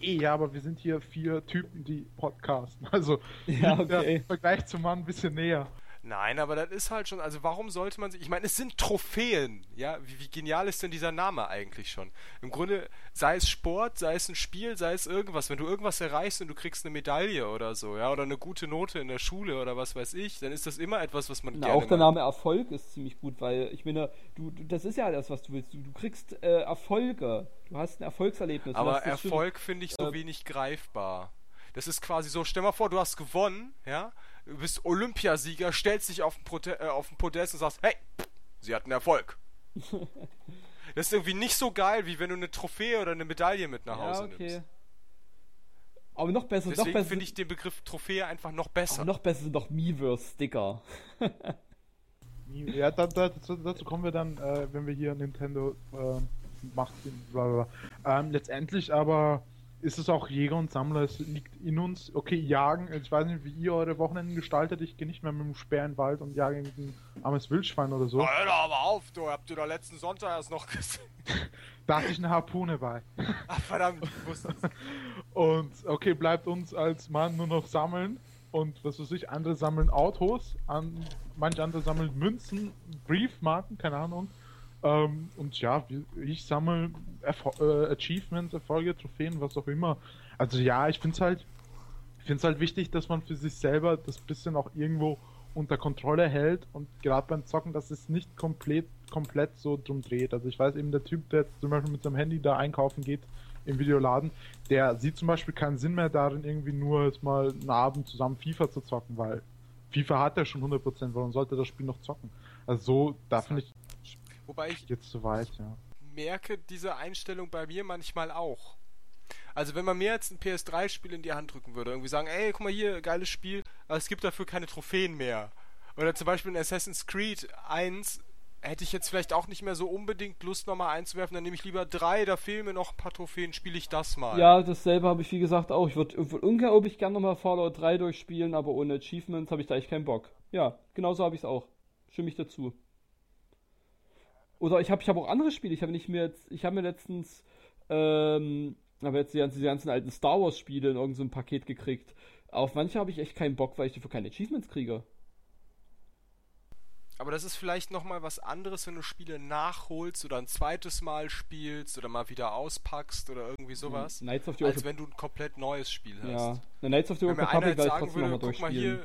Eh, ja, aber wir sind hier vier Typen, die podcasten. Also ja, okay. im Vergleich zum Mann ein bisschen näher. Nein, aber das ist halt schon, also warum sollte man sich, ich meine, es sind Trophäen, ja, wie, wie, genial ist denn dieser Name eigentlich schon? Im Grunde, sei es Sport, sei es ein Spiel, sei es irgendwas, wenn du irgendwas erreichst und du kriegst eine Medaille oder so, ja, oder eine gute Note in der Schule oder was weiß ich, dann ist das immer etwas, was man Na, gerne Auch der Name Erfolg ist ziemlich gut, weil, ich meine, du, du das ist ja das, was du willst, du, du kriegst äh, Erfolge, du hast ein Erfolgserlebnis. Aber Erfolg finde ich so äh, wenig greifbar. Das ist quasi so, stell mal vor, du hast gewonnen, ja, du bist Olympiasieger, stellst dich auf den, Prote äh, auf den Podest und sagst, hey, sie hatten Erfolg. das ist irgendwie nicht so geil, wie wenn du eine Trophäe oder eine Medaille mit nach Hause ja, okay. nimmst. Aber noch besser, Deswegen noch besser. finde ich den Begriff Trophäe einfach noch besser. noch besser sind doch Miiverse-Sticker. ja, da, da, dazu, dazu, kommen wir dann, äh, wenn wir hier Nintendo äh, macht. Ähm, letztendlich aber ist es auch Jäger und Sammler, es liegt in uns. Okay, jagen, ich weiß nicht, wie ihr eure Wochenenden gestaltet, ich gehe nicht mehr mit dem Speer in den Wald und jage ein armes Wildschwein oder so. Hör doch aber auf, du, habt ihr da letzten Sonntag erst noch gesehen. da hatte ich eine Harpune bei. Ach verdammt, ich wusste es. und okay, bleibt uns als Mann nur noch sammeln und was weiß ich, andere sammeln Autos, an, manche andere sammeln Münzen, Briefmarken, keine Ahnung. Ähm, und ja, ich sammle Erfol äh, Achievements, Erfolge, Trophäen, was auch immer. Also ja, ich finde es halt, halt wichtig, dass man für sich selber das bisschen auch irgendwo unter Kontrolle hält und gerade beim Zocken, dass es nicht komplett, komplett so drum dreht. Also ich weiß eben, der Typ, der jetzt zum Beispiel mit seinem Handy da einkaufen geht im Videoladen, der sieht zum Beispiel keinen Sinn mehr darin, irgendwie nur jetzt mal einen Abend zusammen FIFA zu zocken, weil FIFA hat ja schon 100%, warum sollte das Spiel noch zocken? Also so, da finde ich, Wobei ich jetzt zu weit, ja. merke diese Einstellung bei mir manchmal auch. Also wenn man mir jetzt ein PS3-Spiel in die Hand drücken würde, irgendwie sagen, ey, guck mal hier, geiles Spiel, aber es gibt dafür keine Trophäen mehr. Oder zum Beispiel in Assassin's Creed 1 hätte ich jetzt vielleicht auch nicht mehr so unbedingt Lust, nochmal einzuwerfen, dann nehme ich lieber drei, da fehlen mir noch ein paar Trophäen, spiele ich das mal. Ja, dasselbe habe ich wie gesagt auch. Ich würde würd unglaublich gerne nochmal Fallout 3 durchspielen, aber ohne Achievements habe ich da echt keinen Bock. Ja, genauso habe ich es auch. Stimme ich dazu. Oder ich habe ich hab auch andere Spiele. Ich habe nicht mehr jetzt, ich habe mir letztens, ähm, habe jetzt die ganzen, die ganzen alten Star Wars Spiele in irgendeinem so Paket gekriegt. Auf manche habe ich echt keinen Bock, weil ich dafür keine Achievements kriege. Aber das ist vielleicht nochmal was anderes, wenn du Spiele nachholst oder ein zweites Mal spielst oder mal wieder auspackst oder irgendwie sowas. Knights of the als wenn du ein komplett neues Spiel hast. Ja, Na, Knights of the Old Republic werde ich trotzdem nochmal durchspielen.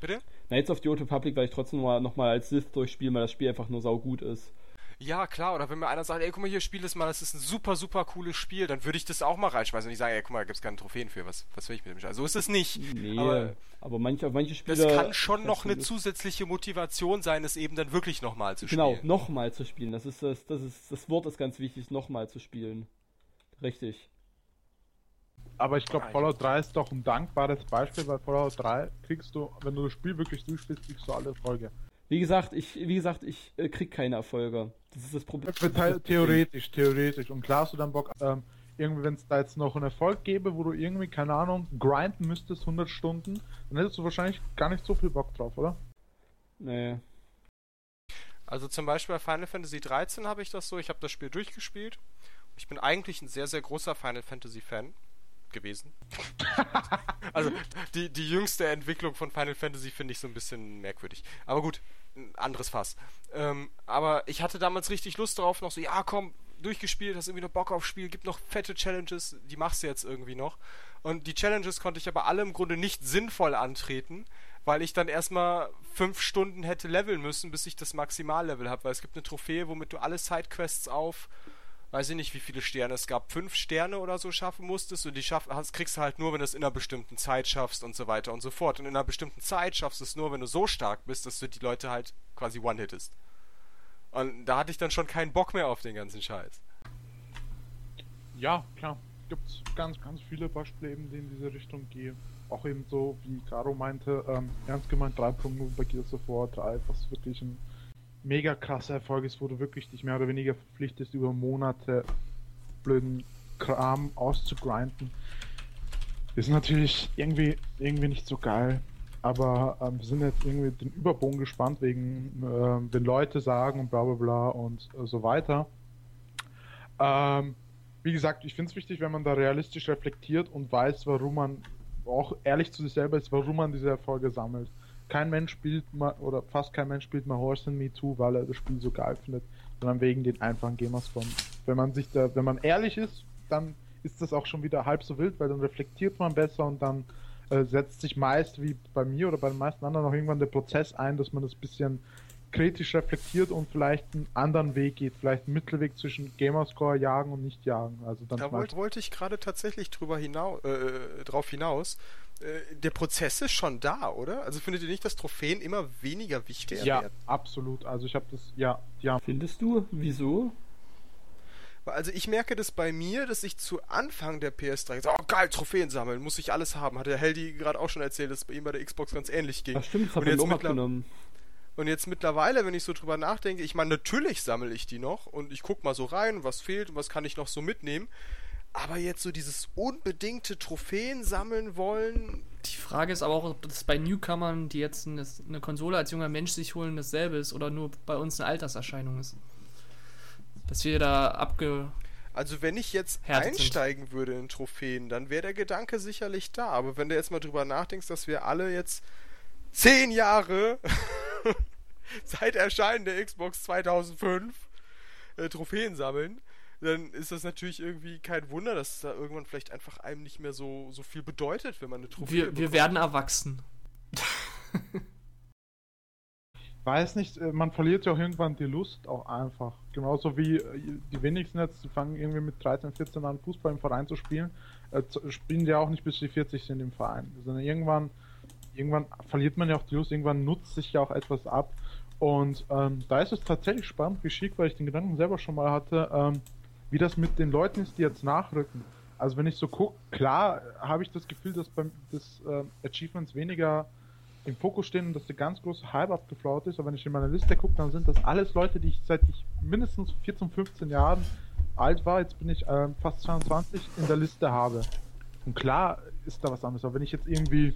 Bitte? Knights of the Old Republic werde ich trotzdem nochmal noch mal als Sith durchspielen, weil das Spiel einfach nur saugut ist. Ja, klar, oder wenn mir einer sagt, ey, guck mal hier, spiel das mal, das ist ein super, super cooles Spiel, dann würde ich das auch mal reinschmeißen und ich sage, ey, guck mal, da gibt's keine Trophäen für, was, was will ich mit dem Spiel? So ist es nicht. Nee, aber, aber manche, manche Spiele. Das kann schon noch eine zusätzliche Motivation sein, es eben dann wirklich nochmal zu genau, spielen. Genau, nochmal zu spielen. Das ist das, das ist, das Wort ist ganz wichtig, nochmal zu spielen. Richtig. Aber ich glaube, Fallout 3 ist doch ein dankbares Beispiel, weil Fallout 3 kriegst du, wenn du das Spiel wirklich durchspielst, kriegst du alle Erfolge. Wie gesagt, ich, wie gesagt, ich äh, krieg keine Erfolge. Das ist das Problem. Theoretisch, theoretisch. Und klar hast du dann Bock, ähm, irgendwie, wenn es da jetzt noch einen Erfolg gäbe, wo du irgendwie, keine Ahnung, grinden müsstest, 100 Stunden, dann hättest du wahrscheinlich gar nicht so viel Bock drauf, oder? Nee. Also zum Beispiel bei Final Fantasy 13 habe ich das so, ich habe das Spiel durchgespielt. Ich bin eigentlich ein sehr, sehr großer Final Fantasy Fan gewesen. also die, die jüngste Entwicklung von Final Fantasy finde ich so ein bisschen merkwürdig. Aber gut, ein anderes Fass. Ähm, aber ich hatte damals richtig Lust drauf, noch so, ja komm, durchgespielt, hast irgendwie noch Bock aufs Spiel, gibt noch fette Challenges, die machst du jetzt irgendwie noch. Und die Challenges konnte ich aber alle im Grunde nicht sinnvoll antreten, weil ich dann erstmal fünf Stunden hätte leveln müssen, bis ich das Maximallevel habe, weil es gibt eine Trophäe, womit du alle Sidequests auf weiß ich nicht, wie viele Sterne es gab, fünf Sterne oder so schaffen musstest und die schaff, hast, kriegst du halt nur, wenn du es in einer bestimmten Zeit schaffst und so weiter und so fort. Und in einer bestimmten Zeit schaffst du es nur, wenn du so stark bist, dass du die Leute halt quasi one-hittest. Und da hatte ich dann schon keinen Bock mehr auf den ganzen Scheiß. Ja, klar. Gibt es ganz, ganz viele Beispiele eben, die in diese Richtung gehen. Auch eben so, wie Caro meinte, ähm, ernst gemeint 3.0 bei Gears of War 3, was wirklich ein mega krasser Erfolg ist, wo du wirklich dich mehr oder weniger verpflichtest, über Monate blöden Kram auszugrinden. Ist natürlich irgendwie, irgendwie nicht so geil. Aber ähm, wir sind jetzt irgendwie den Überbogen gespannt, wegen, äh, wenn Leute sagen und bla bla bla und äh, so weiter. Ähm, wie gesagt, ich finde es wichtig, wenn man da realistisch reflektiert und weiß, warum man auch ehrlich zu sich selber ist, warum man diese Erfolge sammelt kein Mensch spielt mal, oder fast kein Mensch spielt mal Horse in Me 2, weil er das Spiel so geil findet, sondern wegen den einfachen Gamerscom. Wenn man sich da, wenn man ehrlich ist, dann ist das auch schon wieder halb so wild, weil dann reflektiert man besser und dann äh, setzt sich meist, wie bei mir oder bei den meisten anderen, auch irgendwann der Prozess ein, dass man das bisschen kritisch reflektiert und vielleicht einen anderen Weg geht, vielleicht einen Mittelweg zwischen Gamerscore jagen und nicht jagen. Also dann da wollte, wollte ich gerade tatsächlich drüber hinaus, äh, drauf hinaus, äh, der Prozess ist schon da, oder? Also findet ihr nicht, dass Trophäen immer weniger wichtig ja, werden? Ja, absolut. Also ich habe das, ja, ja. Findest du? Wieso? Also ich merke das bei mir, dass ich zu Anfang der PS3 so, oh geil, Trophäen sammeln, muss ich alles haben. Hat der Heldi gerade auch schon erzählt, dass es bei ihm bei der Xbox ganz ähnlich ging. Ach stimmt, das hat er auch genommen. Und jetzt mittlerweile, wenn ich so drüber nachdenke, ich meine, natürlich sammle ich die noch und ich guck mal so rein, was fehlt und was kann ich noch so mitnehmen. Aber jetzt so dieses unbedingte Trophäen sammeln wollen. Die Frage ist aber auch, ob das bei Newcomern, die jetzt eine Konsole als junger Mensch sich holen, dasselbe ist oder nur bei uns eine Alterserscheinung ist. Dass wir da abge. Also wenn ich jetzt einsteigen sind. würde in Trophäen, dann wäre der Gedanke sicherlich da. Aber wenn du jetzt mal drüber nachdenkst, dass wir alle jetzt zehn Jahre seit Erscheinen der Xbox 2005 äh, Trophäen sammeln, dann ist das natürlich irgendwie kein Wunder, dass es da irgendwann vielleicht einfach einem nicht mehr so, so viel bedeutet, wenn man eine Trophäe Wir, wir werden erwachsen. Weiß nicht, äh, man verliert ja auch irgendwann die Lust auch einfach. Genauso wie äh, die wenigsten jetzt fangen irgendwie mit 13, 14 an Fußball im Verein zu spielen, äh, spielen die auch nicht bis sie 40 sind im Verein. Sondern irgendwann, irgendwann verliert man ja auch die Lust, irgendwann nutzt sich ja auch etwas ab. Und ähm, da ist es tatsächlich spannend, wie schick, weil ich den Gedanken selber schon mal hatte, ähm, wie das mit den Leuten ist, die jetzt nachrücken. Also wenn ich so gucke, klar habe ich das Gefühl, dass beim des äh, Achievements weniger im Fokus stehen und dass der ganz große Hype abgeflaut ist, aber wenn ich in meine Liste gucke, dann sind das alles Leute, die ich seit ich mindestens 14, 15 Jahren alt war, jetzt bin ich äh, fast 22, in der Liste habe. Und klar ist da was anderes, aber wenn ich jetzt irgendwie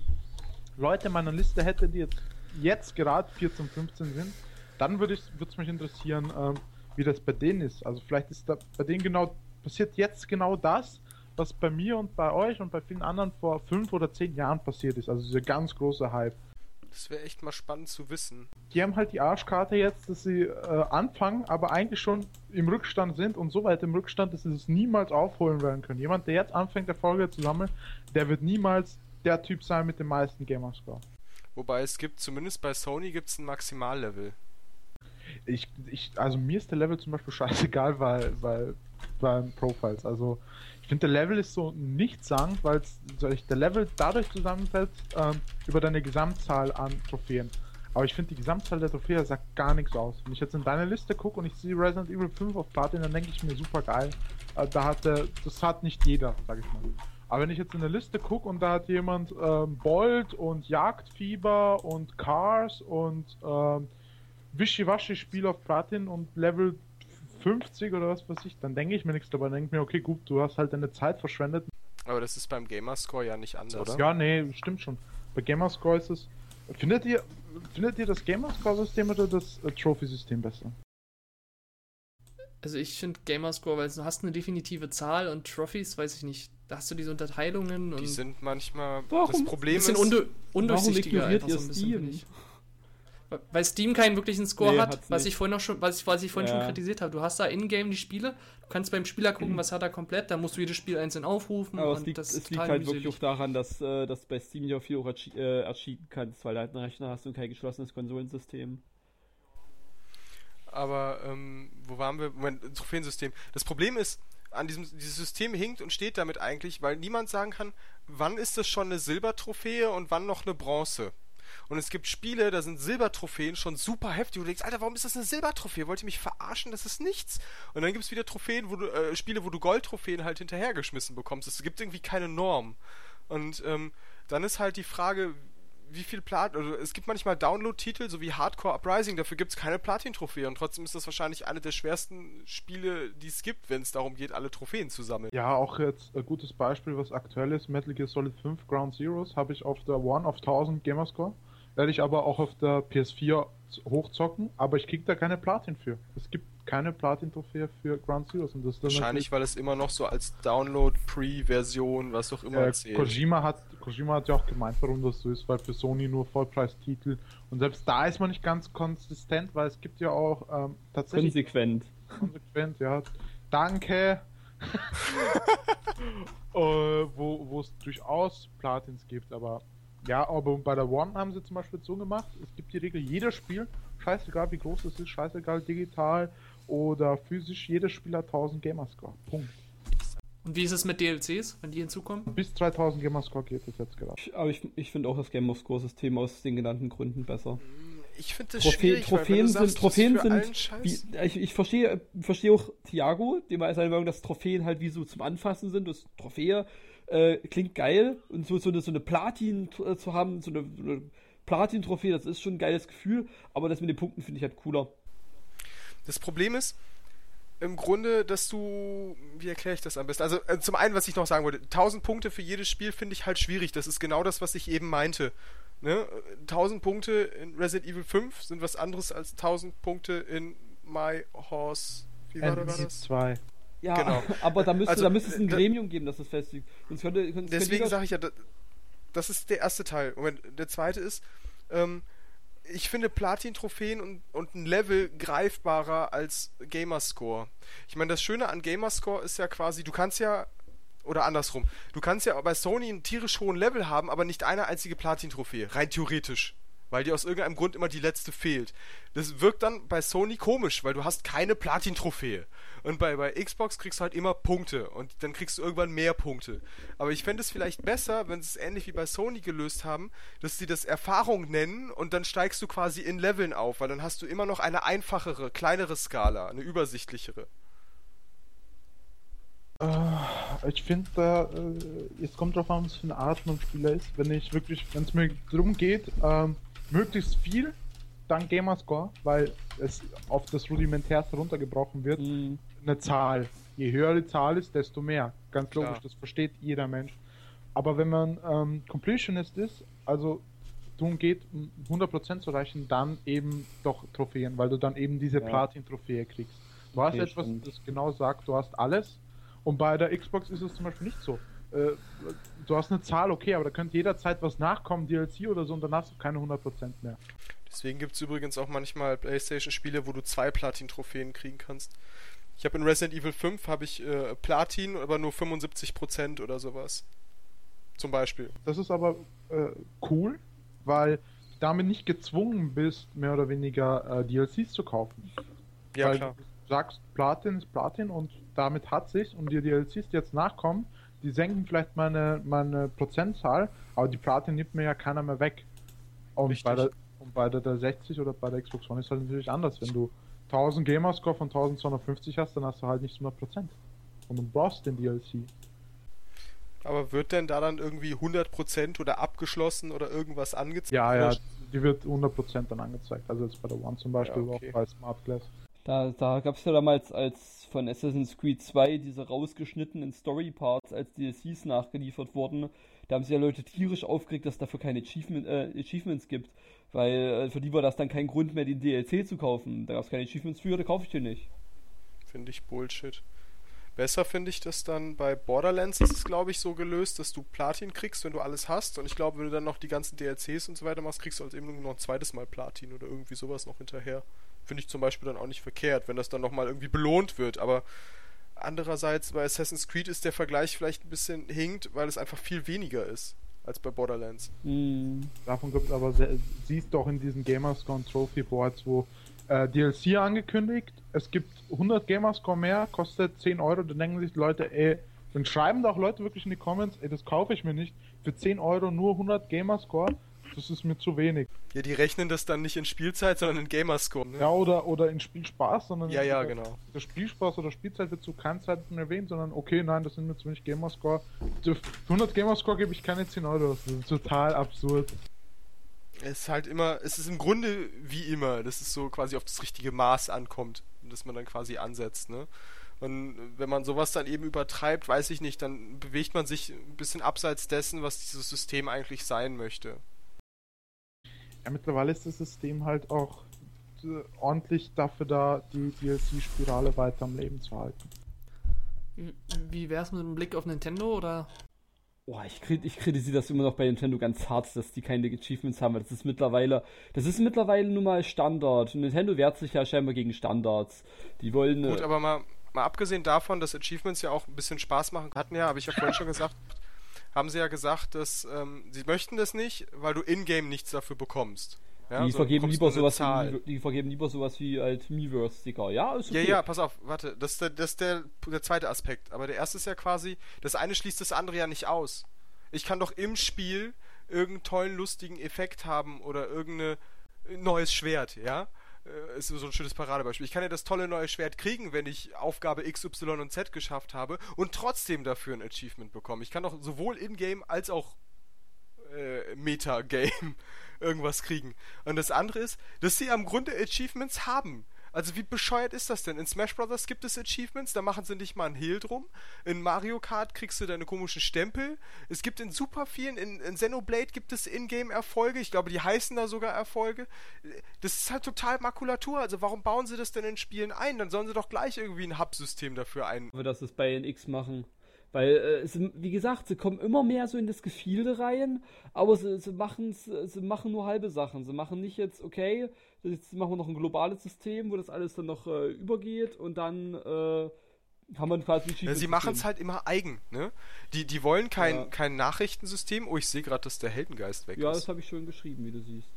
Leute in meiner Liste hätte, die jetzt, jetzt gerade 14, 15 sind, dann würde es mich interessieren, äh, wie das bei denen ist. Also vielleicht ist da bei denen genau, passiert jetzt genau das, was bei mir und bei euch und bei vielen anderen vor fünf oder zehn Jahren passiert ist. Also dieser ganz große Hype. Das wäre echt mal spannend zu wissen. Die haben halt die Arschkarte jetzt, dass sie äh, anfangen, aber eigentlich schon im Rückstand sind und so weit im Rückstand, dass sie es niemals aufholen werden können. Jemand, der jetzt anfängt, Erfolge zu sammeln, der wird niemals der Typ sein mit dem meisten Gamerscore. Wobei es gibt, zumindest bei Sony gibt es ein Maximallevel. Ich, ich, also mir ist der Level zum Beispiel scheißegal, weil, weil beim Profiles. Also ich finde, der Level ist so nichtssagend, weil der Level dadurch zusammensetzt ähm, über deine Gesamtzahl an Trophäen. Aber ich finde, die Gesamtzahl der Trophäen sagt gar nichts aus. Wenn ich jetzt in deine Liste gucke und ich sehe Resident Evil 5 auf Platin, dann denke ich mir super geil. Äh, da hat der, das hat nicht jeder, sag ich mal. Aber wenn ich jetzt in der Liste gucke und da hat jemand ähm, Bolt und Jagdfieber und Cars und ähm, Wischiwaschi-Spiel auf Platin und Level 50 oder was weiß ich, dann denke ich mir nichts dabei. Dann denke ich mir, okay, gut, du hast halt deine Zeit verschwendet. Aber das ist beim Gamerscore ja nicht anders, oder? Ja, nee, stimmt schon. Bei Gamerscore ist es. Findet ihr, findet ihr das Gamerscore-System oder das äh, Trophy-System besser? Also ich finde Gamerscore, weil du hast eine definitive Zahl und Trophies, weiß ich nicht. Da hast du diese Unterteilungen und. Die sind manchmal. Warum? Das Problem ist. undurchsichtiger einfach so ein bisschen, Steam? Weil Steam keinen wirklichen Score nee, hat, was ich vorhin noch schon, was ich, was ich vorhin ja. schon kritisiert habe. Du hast da in-game die Spiele, du kannst beim Spieler gucken, was hat er komplett, da musst du jedes Spiel einzeln aufrufen. Aber es liegt, es liegt halt wirklich auch daran, dass, äh, dass bei Steam ja viel auch äh, erschienen kannst, weil du halt einen Rechner hast und kein geschlossenes Konsolensystem. Aber ähm, wo waren wir? Moment, Trophäensystem. Das Problem ist, an diesem dieses System hinkt und steht damit eigentlich, weil niemand sagen kann, wann ist das schon eine Silbertrophäe und wann noch eine Bronze. Und es gibt Spiele, da sind Silbertrophäen schon super heftig. Du denkst, Alter, warum ist das eine Silbertrophäe? Wollt ihr mich verarschen? Das ist nichts. Und dann gibt es wieder Trophäen, wo du, äh, Spiele, wo du Goldtrophäen halt hinterhergeschmissen bekommst. Es gibt irgendwie keine Norm. Und ähm, dann ist halt die Frage, wie viel Platin, also es gibt manchmal Download-Titel, so wie Hardcore Uprising, dafür gibt es keine Platin-Trophäe und trotzdem ist das wahrscheinlich eine der schwersten Spiele, die es gibt, wenn es darum geht, alle Trophäen zu sammeln. Ja, auch jetzt ein gutes Beispiel, was aktuell ist, Metal Gear Solid 5 Ground Zeroes habe ich auf der One of 1000 Gamerscore, werde ich aber auch auf der PS4 hochzocken, aber ich krieg da keine Platin für. Es gibt keine Platin-Trophäe für Ground Zeroes. Und das Wahrscheinlich, weil es immer noch so als Download-Pre-Version, was auch immer äh, zählt. Kojima hat, Kojima hat ja auch gemeint, warum das so ist, weil für Sony nur Vollpreistitel und selbst da ist man nicht ganz konsistent, weil es gibt ja auch ähm, tatsächlich... Konsequent. Konsequent, ja. Danke. äh, wo es durchaus Platins gibt, aber ja, aber bei der One haben sie zum Beispiel so gemacht, es gibt die Regel, jedes Spiel, scheißegal wie groß es ist, scheißegal digital oder physisch, jedes Spiel hat 1000 Gamerscore. Punkt. Und wie ist es mit DLCs, wenn die hinzukommen? Bis 3000 Gamerscore geht es jetzt gerade. Aber ich, ich finde auch das Gamerscore-System aus den genannten Gründen besser. Ich finde das Trophä schwierig, Trophäen sind, sagst, Trophäen sind, wie, ich, ich verstehe, verstehe auch Thiago, dem er seine Meinung, dass Trophäen halt wie so zum Anfassen sind, das Trophäe äh, klingt geil und so, so eine, so eine Platin äh, zu haben, so eine, so eine Platin-Trophäe, das ist schon ein geiles Gefühl, aber das mit den Punkten finde ich halt cooler. Das Problem ist, im Grunde, dass du, wie erkläre ich das am besten? Also äh, zum einen, was ich noch sagen wollte, 1000 Punkte für jedes Spiel finde ich halt schwierig. Das ist genau das, was ich eben meinte. Ne? 1000 Punkte in Resident Evil 5 sind was anderes als 1000 Punkte in My Horse. Wie war das? 2. Ja, genau. aber da müsste, also, da müsste es ein da, Gremium geben, das das festlegt. Sonst könnte, könnte, deswegen sage ich ja, das ist der erste Teil. Moment, der zweite ist, ähm, ich finde Platin-Trophäen und, und ein Level greifbarer als Gamerscore. Ich meine, das Schöne an Gamerscore ist ja quasi, du kannst ja, oder andersrum, du kannst ja bei Sony einen tierisch hohen Level haben, aber nicht eine einzige Platin-Trophäe, rein theoretisch weil dir aus irgendeinem Grund immer die letzte fehlt. Das wirkt dann bei Sony komisch, weil du hast keine Platin-Trophäe. Und bei, bei Xbox kriegst du halt immer Punkte und dann kriegst du irgendwann mehr Punkte. Aber ich fände es vielleicht besser, wenn sie es ähnlich wie bei Sony gelöst haben, dass sie das Erfahrung nennen und dann steigst du quasi in Leveln auf, weil dann hast du immer noch eine einfachere, kleinere Skala, eine übersichtlichere. Äh, ich finde da, äh, es kommt drauf an, was für eine Art von Spieler ist. Wenn ich wirklich, wenn es mir darum geht, ähm, möglichst viel dank Gamerscore, weil es auf das Rudimentärste runtergebrochen wird, mhm. Eine Zahl. Je höher die Zahl ist, desto mehr. Ganz Klar. logisch, das versteht jeder Mensch. Aber wenn man ähm, Completionist ist, also darum geht, 100% zu erreichen, dann eben doch Trophäen, weil du dann eben diese ja. Platin-Trophäe kriegst. Du okay, hast etwas, stimmt. das genau sagt, du hast alles. Und bei der Xbox ist es zum Beispiel nicht so. Äh, du hast eine Zahl, okay, aber da könnte jederzeit was nachkommen, DLC oder so, und dann hast du keine 100% mehr. Deswegen gibt es übrigens auch manchmal PlayStation-Spiele, wo du zwei Platin-Trophäen kriegen kannst. Ich habe in Resident Evil 5 habe ich äh, Platin, aber nur 75% oder sowas. Zum Beispiel. Das ist aber äh, cool, weil du damit nicht gezwungen bist, mehr oder weniger äh, DLCs zu kaufen. Ja, Weil klar. du sagst, Platin ist Platin und damit hat sich und die DLCs, die jetzt nachkommen, die senken vielleicht meine, meine Prozentzahl, aber die Platin nimmt mir ja keiner mehr weg. Und Richtig. bei, der, und bei der, der 60 oder bei der Xbox One ist halt natürlich anders. Wenn du 1000 Gamerscore von 1250 hast, dann hast du halt nicht 100%. Und du brauchst den DLC. Aber wird denn da dann irgendwie 100% oder abgeschlossen oder irgendwas angezeigt? Ja, ja, die wird 100% dann angezeigt. Also jetzt bei der One zum Beispiel, Ja, okay. auch bei Smart Glass. Da, da gab es ja damals als von Assassin's Creed 2 diese rausgeschnittenen Story-Parts als DLCs nachgeliefert wurden. Da haben sich ja Leute tierisch aufgeregt, dass es dafür keine Achievement, äh, Achievements gibt. Weil äh, für die war das dann kein Grund mehr, den DLC zu kaufen. Da gab es keine Achievements für, da kaufe ich den nicht. Finde ich Bullshit. Besser finde ich das dann bei Borderlands ist es, glaube ich, so gelöst, dass du Platin kriegst, wenn du alles hast. Und ich glaube, wenn du dann noch die ganzen DLCs und so weiter machst, kriegst du halt eben nur noch ein zweites Mal Platin oder irgendwie sowas noch hinterher. Finde ich zum Beispiel dann auch nicht verkehrt, wenn das dann nochmal irgendwie belohnt wird. Aber andererseits bei Assassin's Creed ist der Vergleich vielleicht ein bisschen hinkt, weil es einfach viel weniger ist als bei Borderlands. Hm. Davon gibt es aber, sehr, siehst du auch in diesen Gamerscore Trophy Boards, wo äh, DLC angekündigt, es gibt 100 Gamerscore mehr, kostet 10 Euro, dann denken sich die Leute, ey, dann schreiben da auch Leute wirklich in die Comments, ey, das kaufe ich mir nicht, für 10 Euro nur 100 Gamerscore, das ist mir zu wenig. Ja, die rechnen das dann nicht in Spielzeit, sondern in Gamerscore. Ne? Ja, oder, oder in Spielspaß, sondern ja, ja, genau. der Spielspaß oder Spielzeit wird zu keiner Zeit erwähnt, sondern okay, nein, das sind mir zu wenig Gamerscore. Für 100 Gamerscore gebe ich keine 10 Euro, das ist total absurd. Es ist halt immer, es ist im Grunde wie immer, dass es so quasi auf das richtige Maß ankommt, das man dann quasi ansetzt, ne? Und wenn man sowas dann eben übertreibt, weiß ich nicht, dann bewegt man sich ein bisschen abseits dessen, was dieses System eigentlich sein möchte. Ja, mittlerweile ist das System halt auch äh, ordentlich dafür da, die DLC-Spirale weiter am Leben zu halten. Wie- Wie wär's mit dem Blick auf Nintendo oder? Boah, ich, ich kritisiere das immer noch bei Nintendo ganz hart, dass die keine Achievements haben. weil Das ist mittlerweile, das ist mittlerweile nun mal Standard. Nintendo wehrt sich ja scheinbar gegen Standards. Die wollen. Gut, äh, aber mal, mal abgesehen davon, dass Achievements ja auch ein bisschen Spaß machen hatten ja, habe ich ja vorhin schon gesagt, haben sie ja gesagt, dass ähm, sie möchten das nicht, weil du in-game nichts dafür bekommst. Ja, die so vergeben bekommst lieber sowas Zahl. wie, die vergeben lieber sowas wie halt Miiverse-Sticker. Ja, ist Ja, okay. ja, pass auf, warte, das ist, der, das ist der, der zweite Aspekt. Aber der erste ist ja quasi, das eine schließt das andere ja nicht aus. Ich kann doch im Spiel irgendeinen tollen, lustigen Effekt haben oder irgendein neues Schwert, ja? Äh, Ist so ein schönes Paradebeispiel. Ich kann ja das tolle neue Schwert kriegen, wenn ich Aufgabe X, Y und Z geschafft habe und trotzdem dafür ein Achievement bekommen. Ich kann doch sowohl in-game als auch äh, Meta-Game irgendwas kriegen. Und das andere ist, dass sie am Grunde Achievements haben. Also wie bescheuert ist das denn? In Smash Bros. gibt es Achievements, da machen sie nicht mal einen Hehl drum. In Mario Kart kriegst du deine komischen Stempel. Es gibt in super vielen, in, in Xenoblade gibt es Ingame-Erfolge. Ich glaube, die heißen da sogar Erfolge. Das ist halt total Makulatur. Also warum bauen sie das denn in Spielen ein? Dann sollen sie doch gleich irgendwie ein Hub-System dafür ein. wir das jetzt bei NX machen. Weil, äh, es, wie gesagt, sie kommen immer mehr so in das Gefilde rein, aber sie, sie, sie machen nur halbe Sachen. Sie machen nicht jetzt, okay, jetzt machen wir noch ein globales System, wo das alles dann noch äh, übergeht und dann äh, haben wir quasi ein Ja, sie machen es halt immer eigen, ne? Die, die wollen kein, Ja. kein Nachrichtensystem. Oh, ich sehe gerade, dass der Heldengeist weg Ja, ist. das habe ich schon geschrieben, wie du siehst.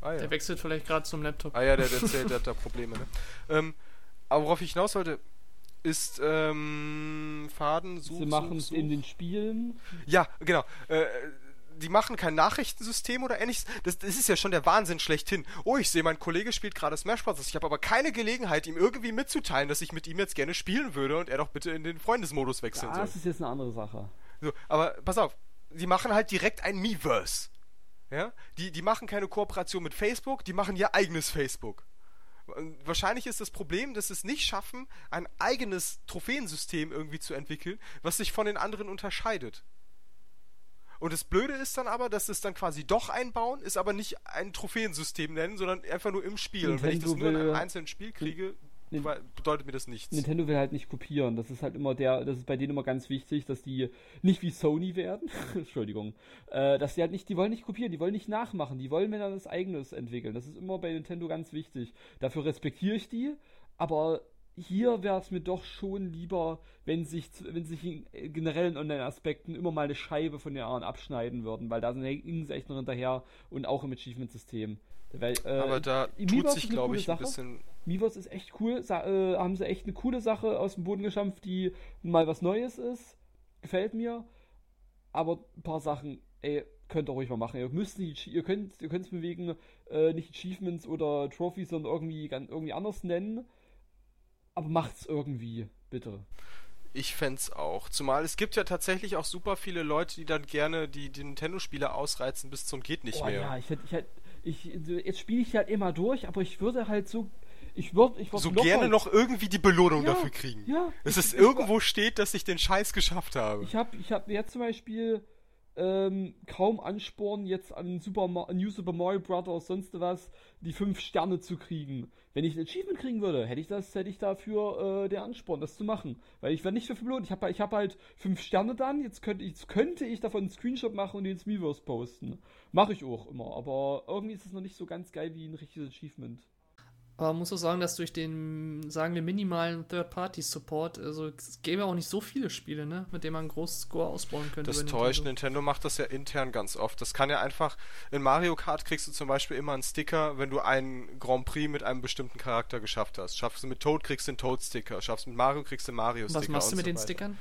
Ah, ja. Der wechselt vielleicht gerade zum Laptop. Ah ja, der, der erzählt, der hat da Probleme, ne? Ähm, aber worauf ich hinaus wollte, ist ähm, Faden, Such, sie machen es in den Spielen. Ja, genau. Äh, die machen kein Nachrichtensystem oder ähnliches. Das, das ist ja schon der Wahnsinn schlechthin. Oh, ich sehe, mein Kollege spielt gerade Smash Bros. Ich habe aber keine Gelegenheit, ihm irgendwie mitzuteilen, dass ich mit ihm jetzt gerne spielen würde und er doch bitte in den Freundesmodus wechseln soll. Das ist jetzt eine andere Sache. So, aber pass auf, die machen halt direkt ein Miiverse. Ja? Die, die machen keine Kooperation mit Facebook, die machen ihr eigenes Facebook. Wahrscheinlich ist das Problem, dass sie es nicht schaffen, ein eigenes Trophäensystem irgendwie zu entwickeln, was sich von den anderen unterscheidet. Und das Blöde ist dann aber, dass es dann quasi doch einbauen, ist aber nicht ein Trophäensystem nennen, sondern einfach nur im Spiel. Und wenn ich das nur in einem einzelnen Spiel kriege, bedeutet mir das nichts. Nintendo will halt nicht kopieren. Das ist halt immer der, das ist bei denen immer ganz wichtig, dass die nicht wie Sony werden. Entschuldigung. Äh, dass die halt nicht, die wollen nicht kopieren, die wollen nicht nachmachen, die wollen mir dann das eigenes entwickeln. Das ist immer bei Nintendo ganz wichtig. Dafür respektiere ich die, aber hier wäre es mir doch schon lieber, wenn sich, wenn sich in generellen Online-Aspekten immer mal eine Scheibe von den anderen abschneiden würden, weil da sind sie echt noch hinterher und auch im Achievement-System. Äh, Aber da tut sich, glaube ich, ein bisschen. Miiverse ist echt cool. Sa äh, haben sie echt eine coole Sache aus dem Boden geschampft, die mal was Neues ist. Gefällt mir. Aber ein paar Sachen, ey, könnt ihr ruhig mal machen. Ihr müsst nicht, ihr könnt, ihr könnt es bewegen, äh, nicht Achievements oder Trophies, sondern irgendwie, irgendwie anders nennen. Aber macht's irgendwie, bitte. Ich fände auch. Zumal es gibt ja tatsächlich auch super viele Leute, die dann gerne die, die Nintendo-Spiele ausreizen bis zum geht nicht oh, mehr. Ja, ich hätte, ich hätte, ich, jetzt spiele ich halt immer durch, aber ich würde halt so, ich würde, ich würd so gerne noch irgendwie die Belohnung ja, dafür kriegen. Ja. Dass es irgendwo steht, dass ich den Scheiß geschafft habe. Ich habe, ich habe jetzt zum Beispiel ähm, kaum Ansporn, jetzt an Super New Super Mario Bros. sonst was die fünf Sterne zu kriegen. Wenn ich ein Achievement kriegen würde, hätte ich das, hätte ich dafür äh, den Ansporn, das zu machen. Weil ich werde nicht dafür belohnt. Ich habe ich hab halt fünf Sterne dann, jetzt könnte, ich, jetzt könnte ich davon einen Screenshot machen und den ins Miiverse posten. Mache ich auch immer, aber irgendwie ist es noch nicht so ganz geil wie ein richtiges Achievement. Aber man muss auch sagen, dass durch den, sagen wir, minimalen Third-Party-Support, also es gäbe auch nicht so viele Spiele, ne, mit denen man einen großen Score ausbauen könnte. Das täuscht, Nintendo. Nintendo macht das ja intern ganz oft. Das kann ja einfach, in Mario Kart kriegst du zum Beispiel immer einen Sticker, wenn du einen Grand Prix mit einem bestimmten Charakter geschafft hast. Schaffst du mit Toad, kriegst du den Toad-Sticker. Schaffst du mit Mario, kriegst du den Mario-Sticker. Was machst du mit so den Stickern?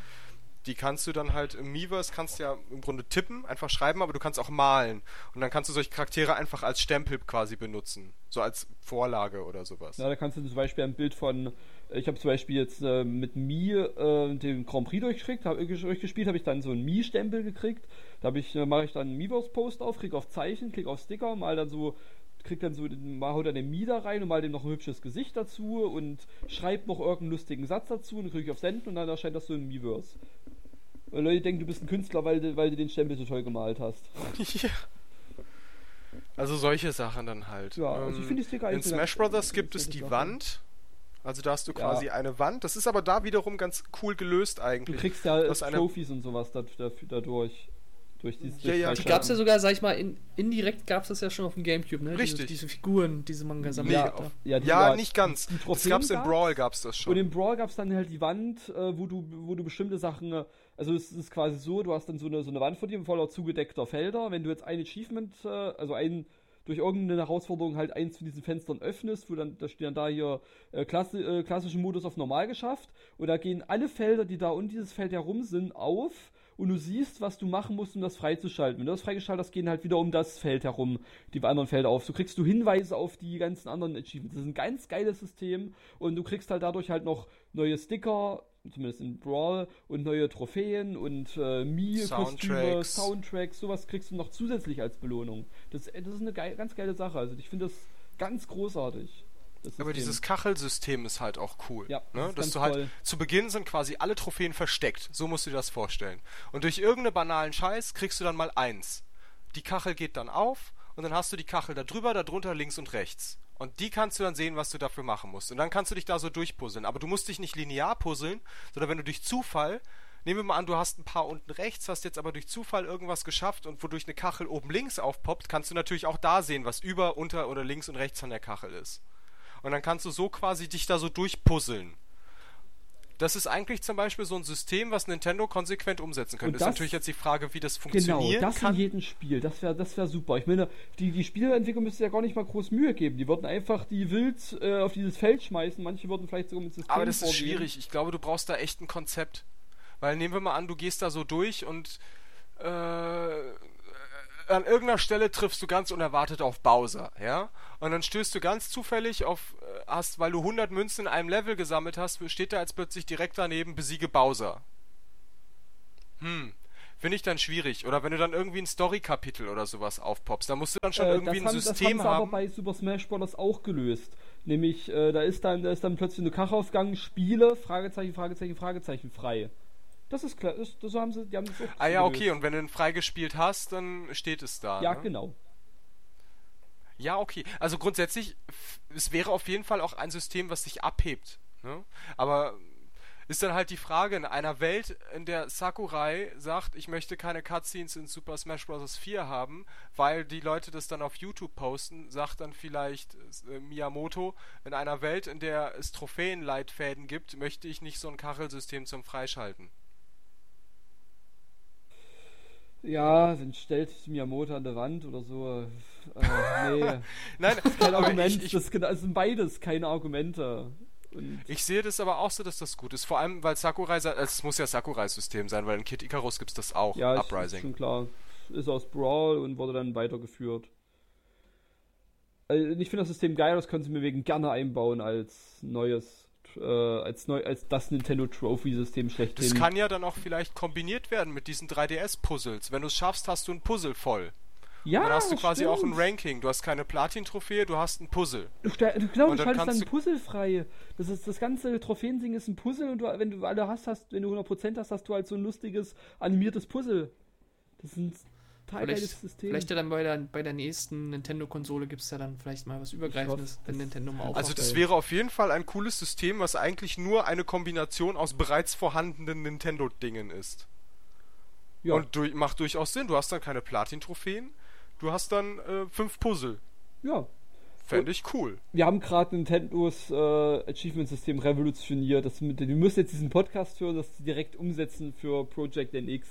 Die kannst du dann halt im Miiverse kannst du ja im Grunde tippen, einfach schreiben, aber du kannst auch malen. Und dann kannst du solche Charaktere einfach als Stempel quasi benutzen. So als Vorlage oder sowas. Ja, da kannst du zum Beispiel ein Bild von, ich habe zum Beispiel jetzt äh, mit Mi äh, den Grand Prix durchgekriegt, habe durchgespielt, habe ich dann so einen Mi-Stempel gekriegt. Da ich, äh, mache ich dann einen Miiverse-Post auf, klicke auf Zeichen, klicke auf Sticker, mal dann so kriegt dann so, mal dann den Mi da rein und mal dem noch ein hübsches Gesicht dazu und schreibt noch irgendeinen lustigen Satz dazu und kriege ich auf Senden und dann erscheint das so in Miiverse. Weil Leute denken, du bist ein Künstler, weil du, weil du den Stempel so toll gemalt hast. ja. Also solche Sachen dann halt. Ja, also ich finde die Sticker In Smash Brothers gibt es die Wand. Also da hast du quasi ja. eine Wand. Das ist aber da wiederum ganz cool gelöst eigentlich. Du kriegst ja Trophies und sowas dadurch. Durch dieses, ja, ja, die gab es ja sogar, sag ich mal, in, indirekt gab es das ja schon auf dem Gamecube, ne? Richtig. Diese, diese Figuren, diese man gesammelt nee, hat. Ja, ja nicht ganz. Das gab es in Brawl, gab es das schon. Und in Brawl gab es dann halt die Wand, äh, wo, du, wo du bestimmte Sachen, äh, also es ist quasi so, du hast dann so eine, so eine Wand vor dir voller zugedeckter Felder. Wenn du jetzt ein Achievement, äh, also ein durch irgendeine Herausforderung halt eins von diesen Fenstern öffnest, wo dann, da steht dann da hier äh, Klasse, äh, klassischen Modus auf normal geschafft. Und da gehen alle Felder, die da um dieses Feld herum sind, auf und du siehst, was du machen musst, um das freizuschalten. Wenn du das freigeschaltet hast, gehen halt wieder um das Feld herum die anderen Felder auf. So kriegst du Hinweise auf die ganzen anderen Achievements. Das ist ein ganz geiles System und du kriegst halt dadurch halt noch neue Sticker, zumindest in Brawl, und neue Trophäen und äh, Mii-Kostüme, Soundtracks, sowas kriegst du noch zusätzlich als Belohnung. Das, das ist eine geil, ganz geile Sache. Also ich finde das ganz großartig. Aber dieses Kachelsystem ist halt auch cool. Ja, ne? Dass du halt toll. zu Beginn sind quasi alle Trophäen versteckt. So musst du dir das vorstellen. Und durch irgendeinen banalen Scheiß kriegst du dann mal eins. Die Kachel geht dann auf und dann hast du die Kachel da drüber, da drunter, links und rechts. Und die kannst du dann sehen, was du dafür machen musst. Und dann kannst du dich da so durchpuzzeln. Aber du musst dich nicht linear puzzeln, sondern wenn du durch Zufall Nehmen wir mal an, du hast ein paar unten rechts, hast jetzt aber durch Zufall irgendwas geschafft und wodurch eine Kachel oben links aufpoppt, kannst du natürlich auch da sehen, was über, unter oder links und rechts von der Kachel ist. Und dann kannst du so quasi dich da so durchpuzzeln. Das ist eigentlich zum Beispiel so ein System, was Nintendo konsequent umsetzen könnte. Das, ist natürlich jetzt die Frage, wie das funktioniert. Genau, das kann. in jedem Spiel. Das wäre das wär super. Ich meine, die, die Spieleentwicklung müsste ja gar nicht mal groß Mühe geben. Die würden einfach die wild äh, auf dieses Feld schmeißen. Manche würden vielleicht sogar mit System Aber das vorgehen. ist schwierig. Ich glaube, du brauchst da echt ein Konzept. Weil nehmen wir mal an, du gehst da so durch und äh, an irgendeiner Stelle triffst du ganz unerwartet auf Bowser, ja? Und dann stößt du ganz zufällig auf, äh, hast, weil du 100 Münzen in einem Level gesammelt hast, steht da jetzt plötzlich direkt daneben, besiege Bowser. Hm. Finde ich dann schwierig. Oder wenn du dann irgendwie ein Story-Kapitel oder sowas aufpoppst, dann musst du dann schon äh, irgendwie ein haben, System das haben. Das aber bei Super Smash Bros. auch gelöst. Nämlich, äh, da ist dann, da ist dann plötzlich eine Kachaufgang, Spiele, Fragezeichen, Fragezeichen, Fragezeichen frei. Das ist klar, das, das haben sie, die haben das auch Ah ja, okay, und wenn du ihn freigespielt hast, dann steht es da. Ja, ne? genau. Ja, okay. Also grundsätzlich, es wäre auf jeden Fall auch ein System, was sich abhebt. Ne? Aber ist dann halt die Frage, in einer Welt, in der Sakurai sagt, ich möchte keine Cutscenes in Super Smash Bros. 4 haben, weil die Leute das dann auf YouTube posten, sagt dann vielleicht äh, Miyamoto, in einer Welt, in der es Trophäenleitfäden gibt, möchte ich nicht so ein Kachelsystem zum Freischalten. Ja, dann stellt Miyamoto an der Wand oder so. Äh, nee. Nein, kein aber Argument. ich, ich, das, das sind beides keine Argumente. Und ich sehe das aber auch so, dass das gut ist. Vor allem, weil Sakurai, sa- es muss ja Sakurai-System sein, weil in Kid Icarus gibt es das auch, ja, ist, ist Uprising. schon klar. Ist aus Brawl und wurde dann weitergeführt. Also ich finde das System geil, das können sie mir wegen gerne einbauen als neues, äh, als neu, als das Nintendo Trophy-System schlechthin. Das kann ja dann auch vielleicht kombiniert werden mit diesen 3DS-Puzzles. Wenn du es schaffst, hast du ein Puzzle voll. ja, dann hast du quasi stimmt. auch ein Ranking. Du hast keine Platin-Trophäe, du hast ein Puzzle. Du, genau, Und du dann schaltest dann ein Puzzle frei. Das ist das ganze Trophäending ist ein Puzzle und du, wenn du alle hast, hast, wenn du 100% hast, hast du halt so ein lustiges animiertes Puzzle. Das ist ein total Vielleicht, geiles System. vielleicht ja dann bei der, bei der nächsten Nintendo-Konsole gibt es ja dann vielleicht mal was Übergreifendes, wenn Nintendo mal aufmacht. Also das wäre auf jeden Fall ein cooles System, was eigentlich nur eine Kombination aus bereits vorhandenen Nintendo-Dingen ist. ja. Und durch, macht durchaus Sinn. Du hast dann keine Platin-Trophäen, du hast dann äh, fünf Puzzle. ja. Fände ich cool. Wir haben gerade Nintendos äh, Achievement-System revolutioniert. Das, mit, du musst jetzt diesen Podcast hören, das direkt umsetzen für Project NX.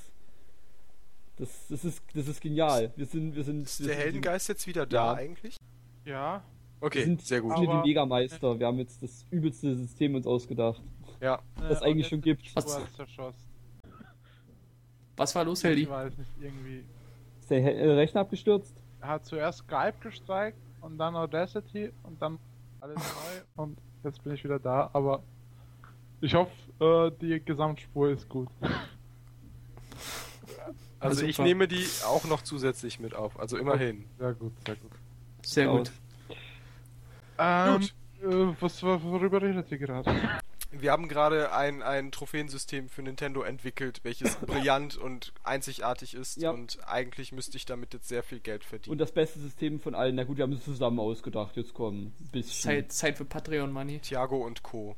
Das, das, ist, das ist genial. Wir sind, wir sind, Ist wir der sind Heldengeist jetzt wieder da Ja. eigentlich? Ja, Okay, wir sind sehr gut. wir sind die Megameister. Wir haben jetzt das übelste System uns ausgedacht. Ja. Das äh, eigentlich schon gibt. Was- was war los, Ich Heldi? weiß nicht, irgendwie. Ist der He äh, Rechner abgestürzt? Er hat zuerst Skype gestreikt und dann Audacity und dann alles neu und jetzt bin ich wieder da, aber ich hoffe, äh, die Gesamtspur ist gut. Also Ja, ich nehme die auch noch zusätzlich mit auf. Also immerhin. Sehr gut, sehr gut. Sehr gut. Ähm, Gut. Äh, was, worüber redet ihr gerade? Wir haben gerade ein, ein Trophäensystem für Nintendo entwickelt, welches brillant und einzigartig ist. Ja. Und eigentlich müsste ich damit jetzt sehr viel Geld verdienen. Und das beste System von allen. Na gut, wir haben es zusammen ausgedacht. Jetzt kommen ein bisschen. Zeit, Zeit für Patreon Money. Thiago und Co.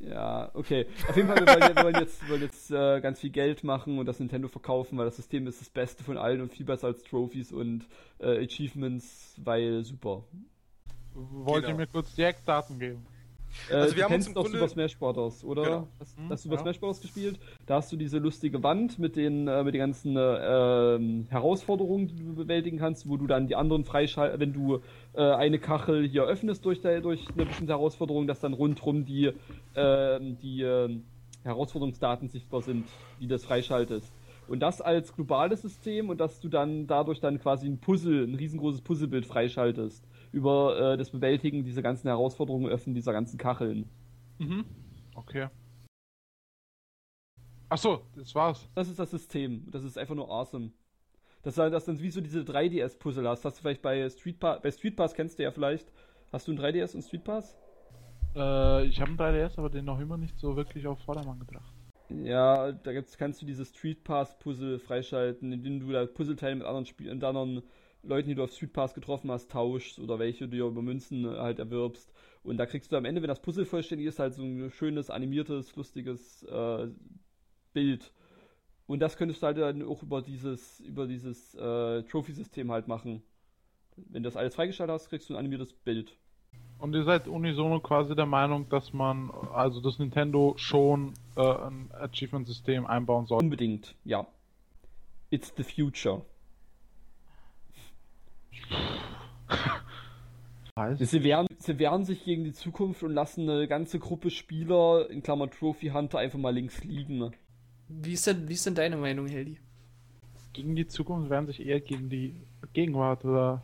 Ja, okay. Auf jeden Fall, wir wollen, wir wollen jetzt, wollen jetzt äh, ganz viel Geld machen und das Nintendo verkaufen, weil das System ist das Beste von allen und viel besser als Trophies und äh, Achievements, weil super. Wollt ihr Genau. mir kurz die Eckdaten geben? Äh, Also du wir haben uns kennst im doch Grunde- Super Smash Bros., oder? Genau. Hast, Mhm, hast du Super ja. Smash Bros. gespielt? Da hast du diese lustige Wand mit den, äh, mit den ganzen äh, ähm, Herausforderungen, die du bewältigen kannst, wo du dann die anderen freischalten, wenn du äh, eine Kachel hier öffnest durch, der, durch eine bestimmte Herausforderung, dass dann rundrum die, äh, die äh, Herausforderungsdaten sichtbar sind, die das freischaltest. Und das als globales System und dass du dann dadurch dann quasi ein Puzzle, ein riesengroßes Puzzlebild freischaltest über äh, das Bewältigen dieser ganzen Herausforderungen, Öffnen dieser ganzen Kacheln. Mhm. Okay. Achso, das war's. Das ist das System. Das ist einfach nur awesome. Das ist das dann wie so diese 3DS-Puzzle hast. Hast du vielleicht bei Street Pass, bei Street Pass kennst du ja vielleicht. Hast du ein 3DS und Street Pass? Äh, ich habe einen 3DS, aber den noch immer nicht so wirklich auf Vordermann gebracht. Ja, da gibt's, kannst du diese Street Pass Puzzle freischalten, indem du da Puzzleteile mit anderen Spiel mit anderen Leuten, die du auf Street Pass getroffen hast, tauschst oder welche du dir über Münzen halt erwirbst. Und da kriegst du am Ende, wenn das Puzzle vollständig ist, halt so ein schönes, animiertes, lustiges äh, Bild. Und das könntest du halt dann auch über dieses, über dieses äh, Trophy-System halt machen. Wenn du das alles freigeschaltet hast, kriegst du ein animiertes Bild. Und ihr seid unisono quasi der Meinung, dass man, also das Nintendo schon äh, ein Achievement-System einbauen soll. Unbedingt, ja. It's the future. Sie wehren, sie wehren sich gegen die Zukunft und lassen eine ganze Gruppe Spieler, in Klammer Trophy Hunter, einfach mal links liegen. Wie ist denn, wie ist denn deine Meinung, Heldi? Gegen die Zukunft werden sich eher gegen die Gegenwart oder.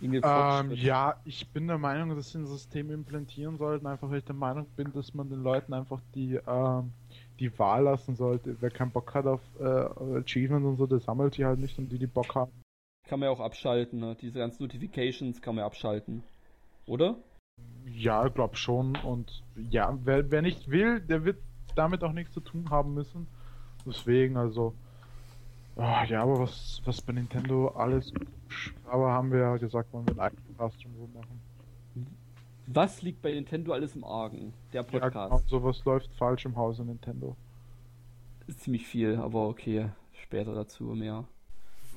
Gegen den Ähm, ja, ich bin der Meinung, dass sie ein System implementieren sollten, einfach weil ich der Meinung bin, dass man den Leuten einfach die, ähm, die Wahl lassen sollte. Wer keinen Bock hat auf äh, Achievements und so, der sammelt die halt nicht und die, die Bock haben. Kann man ja auch abschalten, ne? Diese ganzen Notifications kann man ja abschalten. Oder? Ja, ich glaub schon. Und ja, wer, wer nicht will, der wird damit auch nichts zu tun haben müssen. Deswegen, also. ah, ja, aber was, was bei Nintendo alles. Aber haben wir ja gesagt, wollen wir einen eigenen Cast drumherum machen. Was liegt bei Nintendo alles im Argen? Der Ja, Podcast. genau, sowas läuft falsch im Hause Nintendo. Ist ziemlich viel, aber okay. Später dazu mehr.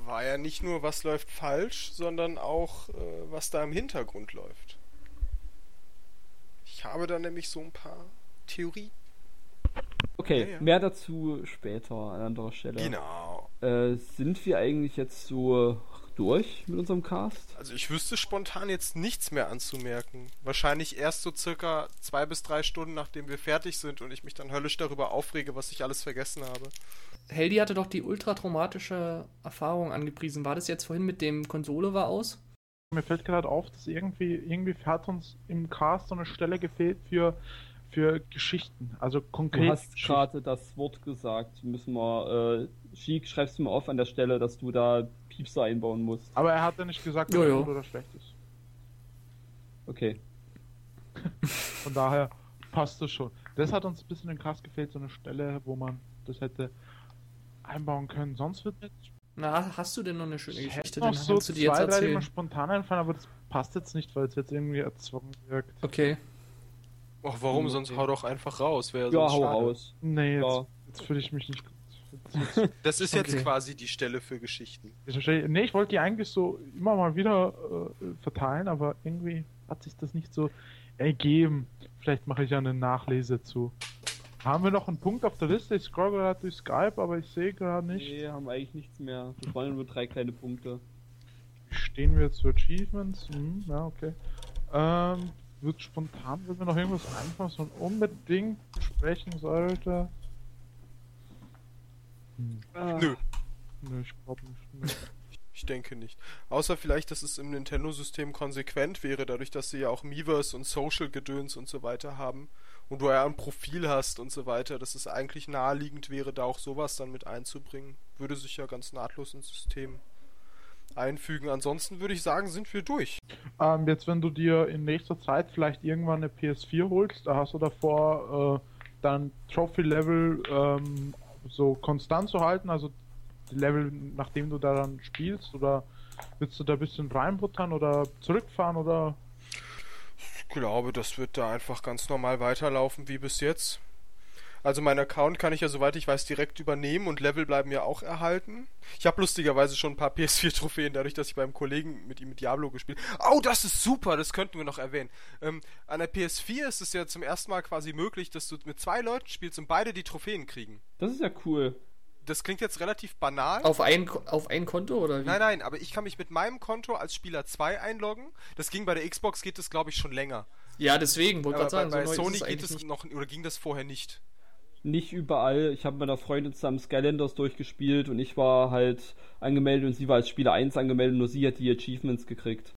War ja nicht nur, was läuft falsch, sondern auch, äh, was da im Hintergrund läuft. Ich habe da nämlich so ein paar Theorien. Okay, Ja, ja. mehr dazu später an anderer Stelle. Genau. Äh, sind wir eigentlich jetzt so durch mit unserem Cast? Also ich wüsste spontan jetzt nichts mehr anzumerken. Wahrscheinlich erst so circa zwei bis drei Stunden, nachdem wir fertig sind und ich mich dann höllisch darüber aufrege, was ich alles vergessen habe. Heldi hatte doch die ultra traumatische Erfahrung angepriesen. War das jetzt vorhin mit dem Konsole war aus? Mir fällt gerade auf, dass irgendwie, irgendwie hat uns im Cast so eine Stelle gefehlt für, für Geschichten. Also konkret. Du hast Geschichten. gerade das Wort gesagt. Müssen wir, äh, Sheik, schreibst du mal auf an der Stelle, dass du da Piepser einbauen musst. Aber er hat ja nicht gesagt, ob es gut oder schlecht ist. Okay. Von daher passt das schon. Das hat uns ein bisschen im Cast gefehlt, so eine Stelle, wo man das hätte einbauen können. Sonst wird jetzt Na, hast du denn noch eine schöne Ich Geschichte? hätte Dann noch so kannst du die jetzt zwei, drei, die mir erzählen. spontan einfallen, aber das passt jetzt nicht, weil es jetzt irgendwie erzwungen wirkt. Okay. Och, warum? Okay. Sonst hau doch einfach raus. Wäre Ja, sonst hau schade. raus. Nee, jetzt, Ja. jetzt fühle ich mich nicht Das ist jetzt Okay. quasi die Stelle für Geschichten. nee, ich wollte die eigentlich so immer mal wieder äh, verteilen, aber irgendwie hat sich das nicht so ergeben. Vielleicht mache ich ja eine Nachlese zu. Haben wir noch einen Punkt auf der Liste? Ich scroll gerade durch Skype, aber ich sehe gerade nicht. Nee, haben wir eigentlich nichts mehr. Das waren nur drei kleine Punkte. Stehen wir zu Achievements? Hm, ja, okay. Ähm, wird spontan, wird mir noch irgendwas einfallen, was man unbedingt besprechen sollte? Ah, Nö, nö, ich glaube nicht. Ich denke nicht. Außer vielleicht, dass es im Nintendo-System konsequent wäre, dadurch, dass sie ja auch Miiverse und Social-Gedöns und so weiter haben. Und du ja ein Profil hast und so weiter, dass es eigentlich naheliegend wäre, da auch sowas dann mit einzubringen. Würde sich ja ganz nahtlos ins System einfügen. Ansonsten würde ich sagen, sind wir durch. Ähm, jetzt, wenn du dir in nächster Zeit vielleicht irgendwann eine PS4 holst, da hast du davor äh, dein Trophy-Level ähm, so konstant zu halten, also die Level, nachdem du daran spielst, oder willst du da ein bisschen reinbuttern oder zurückfahren oder Ich glaube, das wird da einfach ganz normal weiterlaufen wie bis jetzt. Also mein Account kann ich ja, soweit ich weiß, direkt übernehmen und Level bleiben ja auch erhalten. Ich habe lustigerweise schon ein paar PS4-Trophäen, dadurch, dass ich beim Kollegen mit ihm mit Diablo gespielt Oh, das ist super, das könnten wir noch erwähnen. Ähm, an der PS4 ist es ja zum ersten Mal quasi möglich, dass du mit zwei Leuten spielst und beide die Trophäen kriegen. das ist ja cool. Das klingt jetzt relativ banal. Auf ein, auf ein Konto oder wie? Nein, nein, aber ich kann mich mit meinem Konto als Spieler 2 einloggen. Das ging bei der Xbox, geht das glaube ich schon länger. Ja, deswegen, wollte gerade bei, sagen, bei so neu Sony ist es geht es nicht. noch, oder ging das vorher nicht? Nicht überall. Ich habe mit einer Freundin zusammen Skylanders durchgespielt und ich war halt angemeldet und sie war als Spieler 1 angemeldet und nur sie hat die Achievements gekriegt.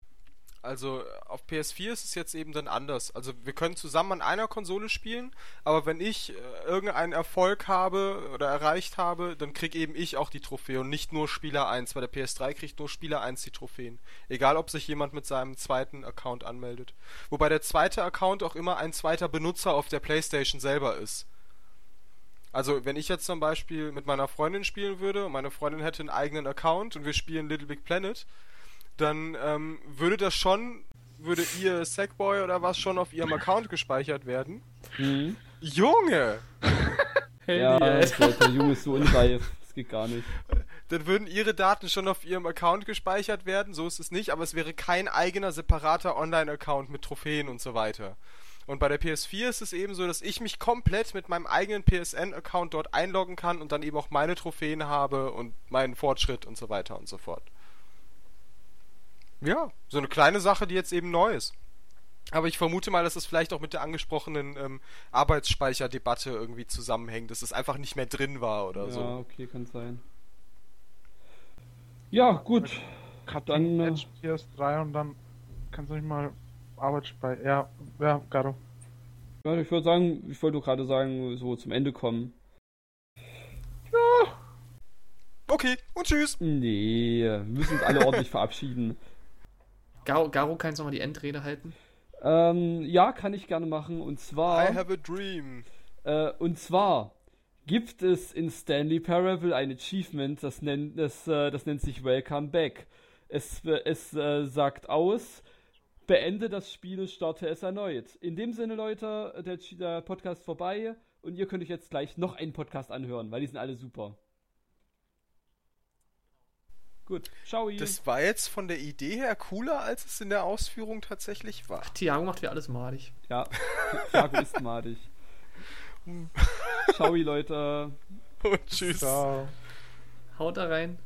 Also auf PS4 ist es jetzt eben dann anders. Also wir können zusammen an einer Konsole spielen, aber wenn ich äh, irgendeinen Erfolg habe oder erreicht habe, dann krieg eben ich auch die Trophäe und nicht nur Spieler 1. Bei der PS3 kriegt nur Spieler 1 die Trophäen. Egal, ob sich jemand mit seinem zweiten Account anmeldet. Wobei der zweite Account auch immer ein zweiter Benutzer auf der PlayStation selber ist. Also, wenn ich jetzt zum Beispiel mit meiner Freundin spielen würde und meine Freundin hätte einen eigenen Account und wir spielen Little Big Planet, dann ähm, würde das schon, würde ihr Sackboy oder was schon auf ihrem Account gespeichert werden. Mhm. Junge! Handy, Ja, der Junge ist so unreif. Das geht gar nicht. Dann würden ihre Daten schon auf ihrem Account gespeichert werden, so ist es nicht, aber es wäre kein eigener separater Online-Account mit Trophäen und so weiter. Und bei der PS4 ist es eben so, dass ich mich komplett mit meinem eigenen PSN-Account dort einloggen kann und dann eben auch meine Trophäen habe und meinen Fortschritt und so weiter und so fort. Ja, so eine kleine Sache, die jetzt eben neu ist. Aber ich vermute mal, dass es vielleicht auch mit der angesprochenen ähm, Arbeitsspeicherdebatte irgendwie zusammenhängt, dass es einfach nicht mehr drin war oder Ja, so. okay, kann sein. Ja, gut. Cutting Dann, äh, Edge PS3 und dann kannst du nicht mal Arbeitsspeicher. Ja, ja, Garo. Ja, ich würde sagen, ich wollte gerade sagen, so zum Ende kommen. Okay, und tschüss. Nee, wir müssen uns alle ordentlich verabschieden. Garo, Garo, kannst du noch mal die Endrede halten? Ähm, ja, kann ich gerne machen. Und zwar. I have a dream. Äh, und zwar gibt es in Stanley Parable ein Achievement, das nennt, das, äh, das nennt sich Welcome Back. Es, äh, es äh, sagt aus, beende das Spiel, starte es erneut. In dem Sinne, Leute, der, der Podcast vorbei und ihr könnt euch jetzt gleich noch einen Podcast anhören, weil die sind alle super. Gut, ciao. Das war jetzt von der Idee her cooler, als es in der Ausführung tatsächlich war. Thiago macht wie alles madig. Ja, Thiago ist madig. ciao, Leute. Und tschüss. Ciao. Haut da rein.